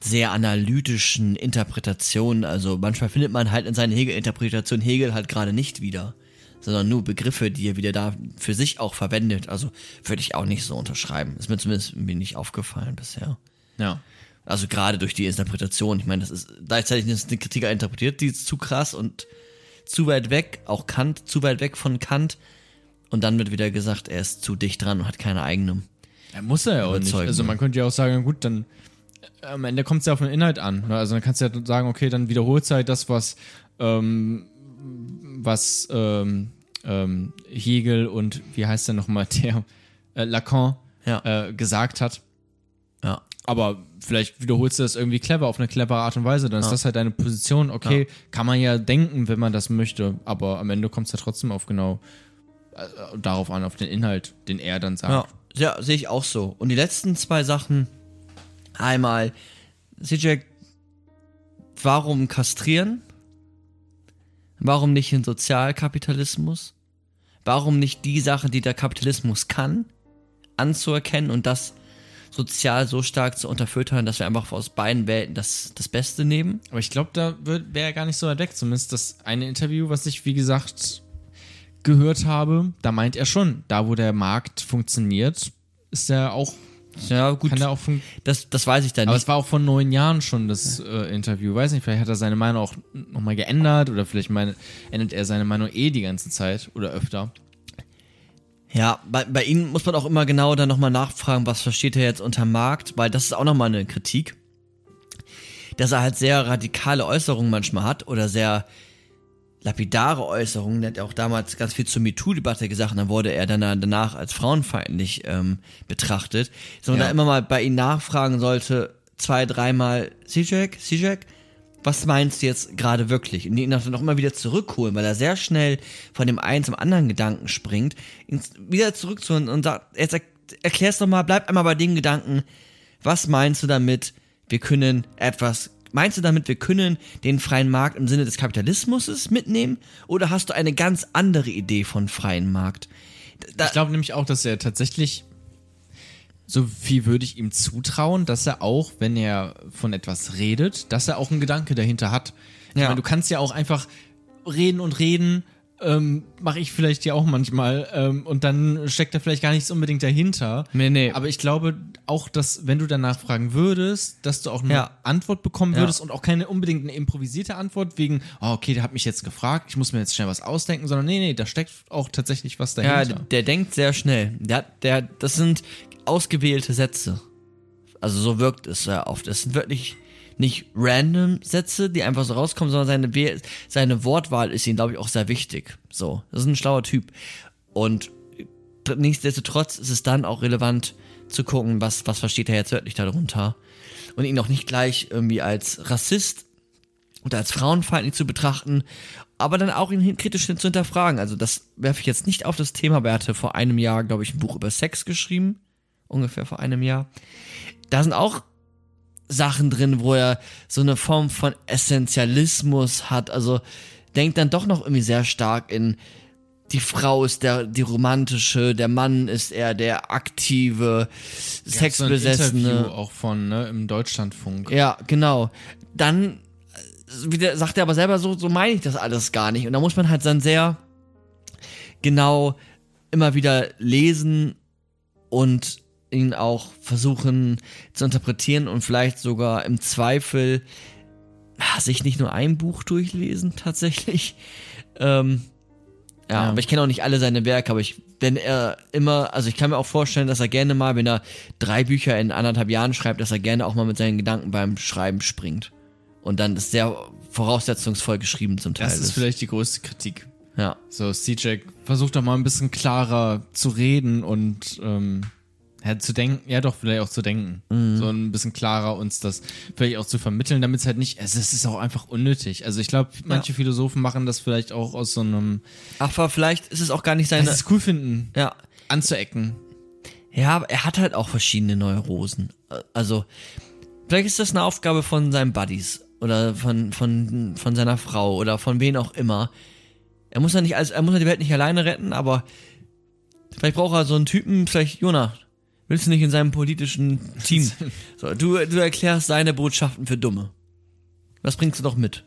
sehr analytischen Interpretationen. Also manchmal findet man halt in seinen Hegel-Interpretationen Hegel halt gerade nicht wieder, sondern nur Begriffe, die er wieder da für sich auch verwendet. Also würde ich auch nicht so unterschreiben. Ist mir zumindest mir nicht aufgefallen bisher. Ja. Also gerade durch die Interpretation. Ich meine, das ist gleichzeitig ist eine Kritik interpretiert, die ist zu krass und zu weit weg, auch Kant, zu weit weg von Kant. Und dann wird wieder gesagt, er ist zu dicht dran und hat keine eigene. Er muss er ja auch nicht. Also man könnte ja auch sagen, gut, dann äh, am Ende kommt es ja auf den Inhalt an. Ne? Also dann kannst du ja sagen, okay, dann wiederholt es halt das, was, ähm, was ähm, ähm, Hegel und wie heißt der nochmal, der äh, Lacan ja. äh, gesagt hat. Ja. Aber vielleicht wiederholst du das irgendwie clever, auf eine clevere Art und Weise, dann ist das halt deine Position. Okay, ja. kann man ja denken, wenn man das möchte, aber am Ende kommt es ja trotzdem auf genau äh, darauf an, auf den Inhalt, den er dann sagt. Ja, ja sehe ich auch so. Und die letzten zwei Sachen, einmal, CJ, warum kastrieren? Warum nicht in Sozialkapitalismus? Warum nicht die Sache, die der Kapitalismus kann, anzuerkennen und das sozial so stark zu unterfüttern, dass wir einfach aus beiden Welten das, das Beste nehmen. Aber ich glaube, da wäre er gar nicht so weit weg. Zumindest das eine Interview, was ich, wie gesagt, gehört habe, da meint er schon, da wo der Markt funktioniert, ist er auch ja, gut. Kann er auch das, das weiß ich dann nicht. Aber es war auch vor neun Jahren schon das äh, Interview. Weiß nicht, vielleicht hat er seine Meinung auch nochmal geändert oder vielleicht meine, ändert er seine Meinung eh die ganze Zeit oder öfter. Ja, bei, bei Ihnen muss man auch immer genau dann nochmal nachfragen, was versteht er jetzt unter Markt, weil das ist auch nochmal eine Kritik, dass er halt sehr radikale Äußerungen manchmal hat oder sehr lapidare Äußerungen. Er hat auch damals ganz viel zur MeToo-Debatte gesagt und dann wurde er dann danach als frauenfeindlich ähm, betrachtet. So, man ja. da immer mal bei ihm nachfragen sollte, zwei, dreimal, Sijek, Sijek, was meinst du jetzt gerade wirklich? Und ihn dann noch immer wieder zurückholen, weil er sehr schnell von dem einen zum anderen Gedanken springt, ihn wieder zurück zu und sagt, jetzt er, erklär's doch mal, bleib einmal bei dem Gedanken, was meinst du damit, wir können etwas, meinst du damit, wir können den freien Markt im Sinne des Kapitalismus mitnehmen? Oder hast du eine ganz andere Idee von freien Markt? Da, ich glaube nämlich auch, dass er tatsächlich so viel würde ich ihm zutrauen, dass er auch, wenn er von etwas redet, dass er auch einen Gedanke dahinter hat. Ja. Ich meine, du kannst ja auch einfach reden und reden, ähm, mache ich vielleicht ja auch manchmal, ähm, und dann steckt da vielleicht gar nichts unbedingt dahinter. Nee, nee. Aber ich glaube auch, dass wenn du danach fragen würdest, dass du auch eine ja. Antwort bekommen würdest ja. und auch keine unbedingt eine improvisierte Antwort wegen, oh, okay, der hat mich jetzt gefragt, ich muss mir jetzt schnell was ausdenken, sondern nee, nee, da steckt auch tatsächlich was dahinter. Ja, der, der denkt sehr schnell. Der, der, das sind ausgewählte Sätze. Also so wirkt es sehr oft. Es sind wirklich nicht random Sätze, die einfach so rauskommen, sondern seine, seine Wortwahl ist ihm, glaube ich, auch sehr wichtig. So, das ist ein schlauer Typ. Und nichtsdestotrotz ist es dann auch relevant zu gucken, was, was versteht er jetzt wirklich darunter. Und ihn auch nicht gleich irgendwie als Rassist oder als frauenfeindlich zu betrachten, aber dann auch ihn kritisch zu hinterfragen. Also das werfe ich jetzt nicht auf das Thema, aber er hatte vor einem Jahr, glaube ich, ein Buch über Sex geschrieben ungefähr vor einem Jahr. Da sind auch Sachen drin, wo er so eine Form von Essentialismus hat. Also denkt dann doch noch irgendwie sehr stark in die Frau ist der die romantische, der Mann ist eher der aktive, sexbesessene. So Interview auch von ne, im Deutschlandfunk. Ja, genau. Dann äh, wieder sagt er aber selber so, so meine ich das alles gar nicht. Und da muss man halt dann sehr genau immer wieder lesen und ihn auch versuchen zu interpretieren und vielleicht sogar im Zweifel ah, sich nicht nur ein Buch durchlesen tatsächlich. Ähm, ja, ja, aber ich kenne auch nicht alle seine Werke, aber ich, wenn er immer, also ich kann mir auch vorstellen, dass er gerne mal, wenn er drei Bücher in anderthalb Jahren schreibt, dass er gerne auch mal mit seinen Gedanken beim Schreiben springt. Und dann ist sehr voraussetzungsvoll geschrieben zum Teil. Das ist vielleicht die größte Kritik. Ja. So, CJ versucht doch mal ein bisschen klarer zu reden und ähm, ja, zu denken, ja doch, vielleicht auch zu denken. Mhm. So ein bisschen klarer uns das vielleicht auch zu vermitteln, damit es halt nicht, es ist auch einfach unnötig. Also ich glaube, manche ja. Philosophen machen das vielleicht auch aus so einem. Ach, aber vielleicht ist es auch gar nicht seine. Dass es cool finden. Ja. Anzuecken. Ja, aber er hat halt auch verschiedene Neurosen. Also, vielleicht ist das eine Aufgabe von seinen Buddies oder von, von, von seiner Frau oder von wen auch immer. Er muss ja nicht als, er muss ja die Welt nicht alleine retten, aber vielleicht braucht er so einen Typen, vielleicht Jonah, Willst du nicht in seinem politischen Team? So, du, du erklärst seine Botschaften für Dumme. Was bringst du doch mit?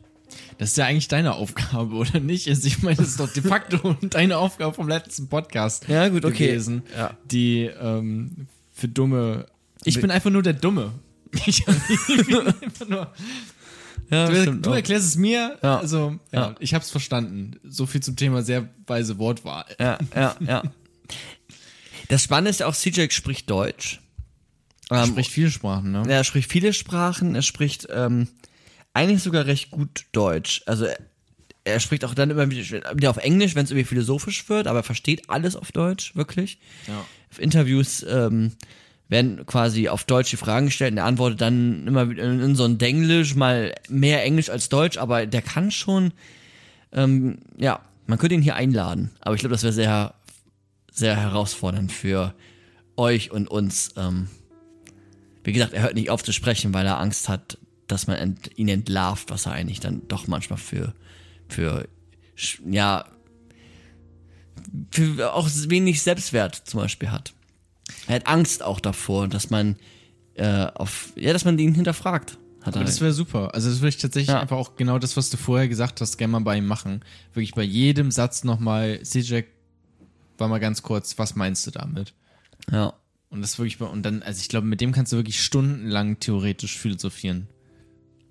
Das ist ja eigentlich deine Aufgabe, oder nicht? Also ich meine, das ist doch de facto deine Aufgabe vom letzten Podcast ja, gut, okay. gewesen, ja. die ähm, für Dumme. Ich bin einfach nur der Dumme. Ich bin einfach nur. Ja, du, du erklärst es mir, ja. also ja, ja. ich hab's verstanden. So viel zum Thema sehr weise Wortwahl. Ja, ja, ja. Das Spannende ist auch, CJ spricht Deutsch. Er ähm, spricht viele Sprachen, ne? Er spricht viele Sprachen, er spricht ähm, eigentlich sogar recht gut Deutsch. Also er, er spricht auch dann immer wieder auf Englisch, wenn es irgendwie philosophisch wird, aber er versteht alles auf Deutsch, wirklich. Ja. Auf Interviews ähm, werden quasi auf Deutsch die Fragen gestellt und er antwortet dann immer in, in so ein Denglisch, mal mehr Englisch als Deutsch, aber der kann schon, ähm, ja, man könnte ihn hier einladen, aber ich glaube, das wäre sehr sehr herausfordernd für euch und uns. Ähm, wie gesagt, er hört nicht auf zu sprechen, weil er Angst hat, dass man ent, ihn entlarvt, was er eigentlich dann doch manchmal für, für, ja, für auch wenig Selbstwert zum Beispiel hat. Er hat Angst auch davor, dass man äh, auf, ja, dass man ihn hinterfragt. Hat Aber das wäre super. Also das würde ich tatsächlich ja. einfach auch genau das, was du vorher gesagt hast, gerne mal bei ihm machen. Wirklich bei jedem Satz nochmal, CJ war mal ganz kurz, was meinst du damit? Ja. Und das wirklich, und dann, also ich glaube, mit dem kannst du wirklich stundenlang theoretisch philosophieren.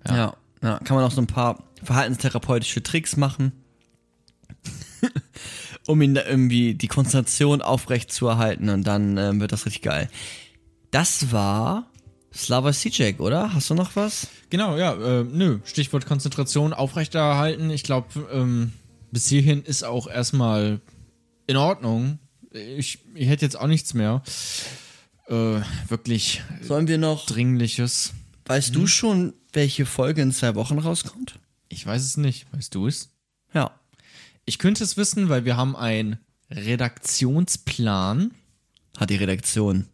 Ja. ja, ja. kann man auch so ein paar verhaltenstherapeutische Tricks machen, um ihn da irgendwie die Konzentration aufrecht zu erhalten und dann ähm, wird das richtig geil. Das war Slava Sijek, oder? Hast du noch was? Genau, ja, äh, nö. Stichwort Konzentration aufrechterhalten. Ich glaube, ähm, bis hierhin ist auch erstmal in Ordnung. Ich, ich hätte jetzt auch nichts mehr. Äh, wirklich Sollen wir noch Dringliches. Weißt du schon, welche Folge in zwei Wochen rauskommt? Ich weiß es nicht. Weißt du es? Ja. Ich könnte es wissen, weil wir haben einen Redaktionsplan, Hat die Redaktion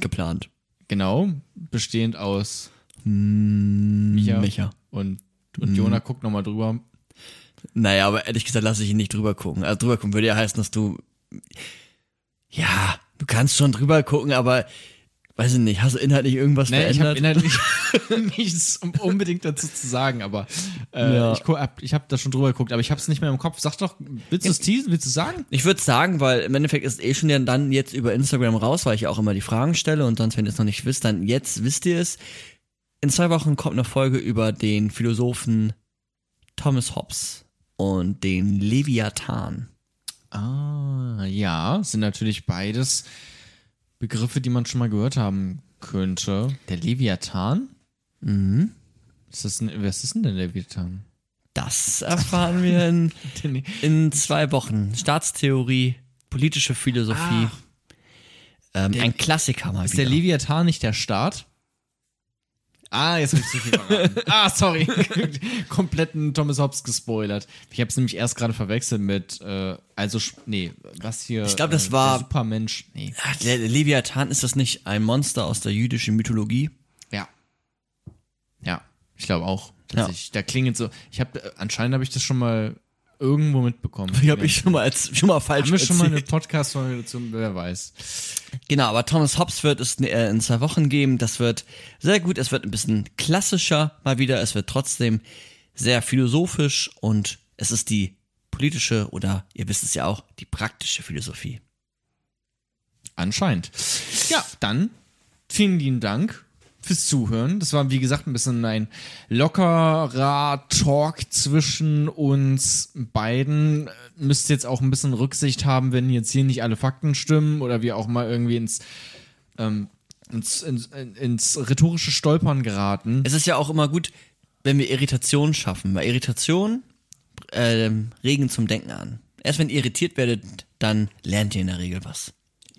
geplant. genau, bestehend aus Micha, Micha. und, und Jona guckt nochmal drüber. Naja, aber ehrlich gesagt lasse ich ihn nicht drüber gucken. Also drüber gucken würde ja heißen, dass du. Ja, du kannst schon drüber gucken, aber weiß ich nicht, hast du inhaltlich irgendwas Nee, ich habe verändert? inhaltlich nichts um unbedingt dazu zu sagen, aber äh, Ja. ich, hab, ich habe da schon drüber geguckt, aber ich habe es nicht mehr im Kopf. Sag doch, willst du es teasen, willst du es sagen? Ich würde sagen, weil im Endeffekt ist eh schon dann jetzt über Instagram raus, weil ich ja auch immer die Fragen stelle und sonst, wenn ihr es noch nicht wisst, dann jetzt wisst ihr es. In zwei Wochen kommt eine Folge über den Philosophen Thomas Hobbes und den Leviathan. Ah, ja, sind natürlich beides Begriffe, die man schon mal gehört haben könnte. Der Leviathan? Mhm. Ist das ein, was ist denn der Leviathan? Das erfahren wir in, in zwei Wochen. Staatstheorie, politische Philosophie. ähm, ein Klassiker mal ist wieder. der Leviathan nicht der Staat? Ah, jetzt hab ich zu viel verraten. ah, sorry. Kompletten Thomas Hobbes gespoilert. Ich habe es nämlich erst gerade verwechselt mit, äh, also, nee, was hier? Ich glaub, das äh, war- Supermensch. Nee. Ach, der Leviathan, ist das nicht ein Monster aus der jüdischen Mythologie? Ja. Ja, ich glaube auch. Tatsächlich. Da klingelt so. Ich habe anscheinend habe ich das schon mal irgendwo mitbekommen. Die habe ich schon mal, als, schon mal falsch Haben wir schon mal eine. Podcast-Folge dazu? Wer weiß. Genau, aber Thomas Hobbes wird es äh, in zwei Wochen geben. Das wird sehr gut. Es wird ein bisschen klassischer mal wieder. Es wird trotzdem sehr philosophisch und es ist die politische oder ihr wisst es ja auch, die praktische Philosophie. Anscheinend. Ja, dann vielen lieben Dank fürs Zuhören. Das war, wie gesagt, ein bisschen ein lockerer Talk zwischen uns beiden. Müsst jetzt auch ein bisschen Rücksicht haben, wenn jetzt hier nicht alle Fakten stimmen oder wir auch mal irgendwie ins, ähm, ins, ins, ins rhetorische Stolpern geraten. Es ist ja auch immer gut, wenn wir Irritation schaffen, weil Irritation ähm, regen zum Denken an. Erst wenn ihr irritiert werdet, dann lernt ihr in der Regel was.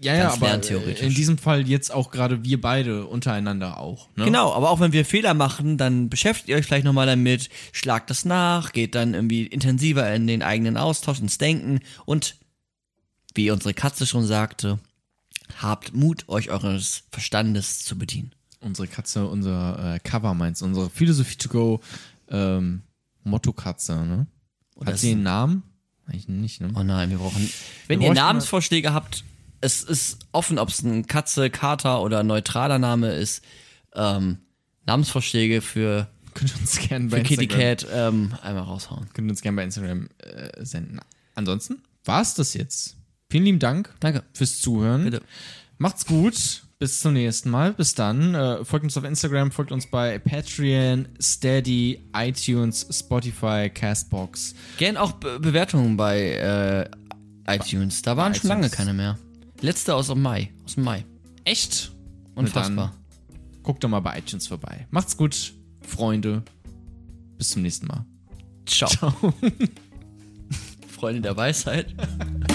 Ja, ja, aber in diesem Fall jetzt auch gerade wir beide untereinander auch. Ne? Genau, aber auch wenn wir Fehler machen, dann beschäftigt ihr euch vielleicht nochmal damit, schlagt das nach, geht dann irgendwie intensiver in den eigenen Austausch, ins Denken und, wie unsere Katze schon sagte, habt Mut, euch eures Verstandes zu bedienen. Unsere Katze, unser äh, Cover meinst, unsere Philosophie to go ähm, Motto-Katze, ne? Oder Hat sie einen Namen? Eigentlich nicht, ne? Oh nein, wir brauchen. Wenn Wir ihr Namensvorschläge habt, es ist offen, ob es ein Katze, Kater oder ein neutraler Name ist. Ähm, Namensvorschläge für, Könnt ihr uns gerne bei für Kitty Cat ähm, einmal raushauen. könnt ihr uns gerne bei Instagram äh, senden. Ansonsten war's das jetzt. Vielen lieben Dank Danke. fürs Zuhören. Bitte. Macht's gut. Bis zum nächsten Mal. Bis dann. Äh, folgt uns auf Instagram, folgt uns bei Patreon, Steady, iTunes, Spotify, Castbox. Gern auch Be Bewertungen bei äh, iTunes. Da waren schon lange iTunes. keine mehr. Letzte aus dem Mai. Aus dem Mai. Echt? Unfassbar. Guckt doch mal bei iTunes vorbei. Macht's gut, Freunde. Bis zum nächsten Mal. Ciao. Freunde der Weisheit.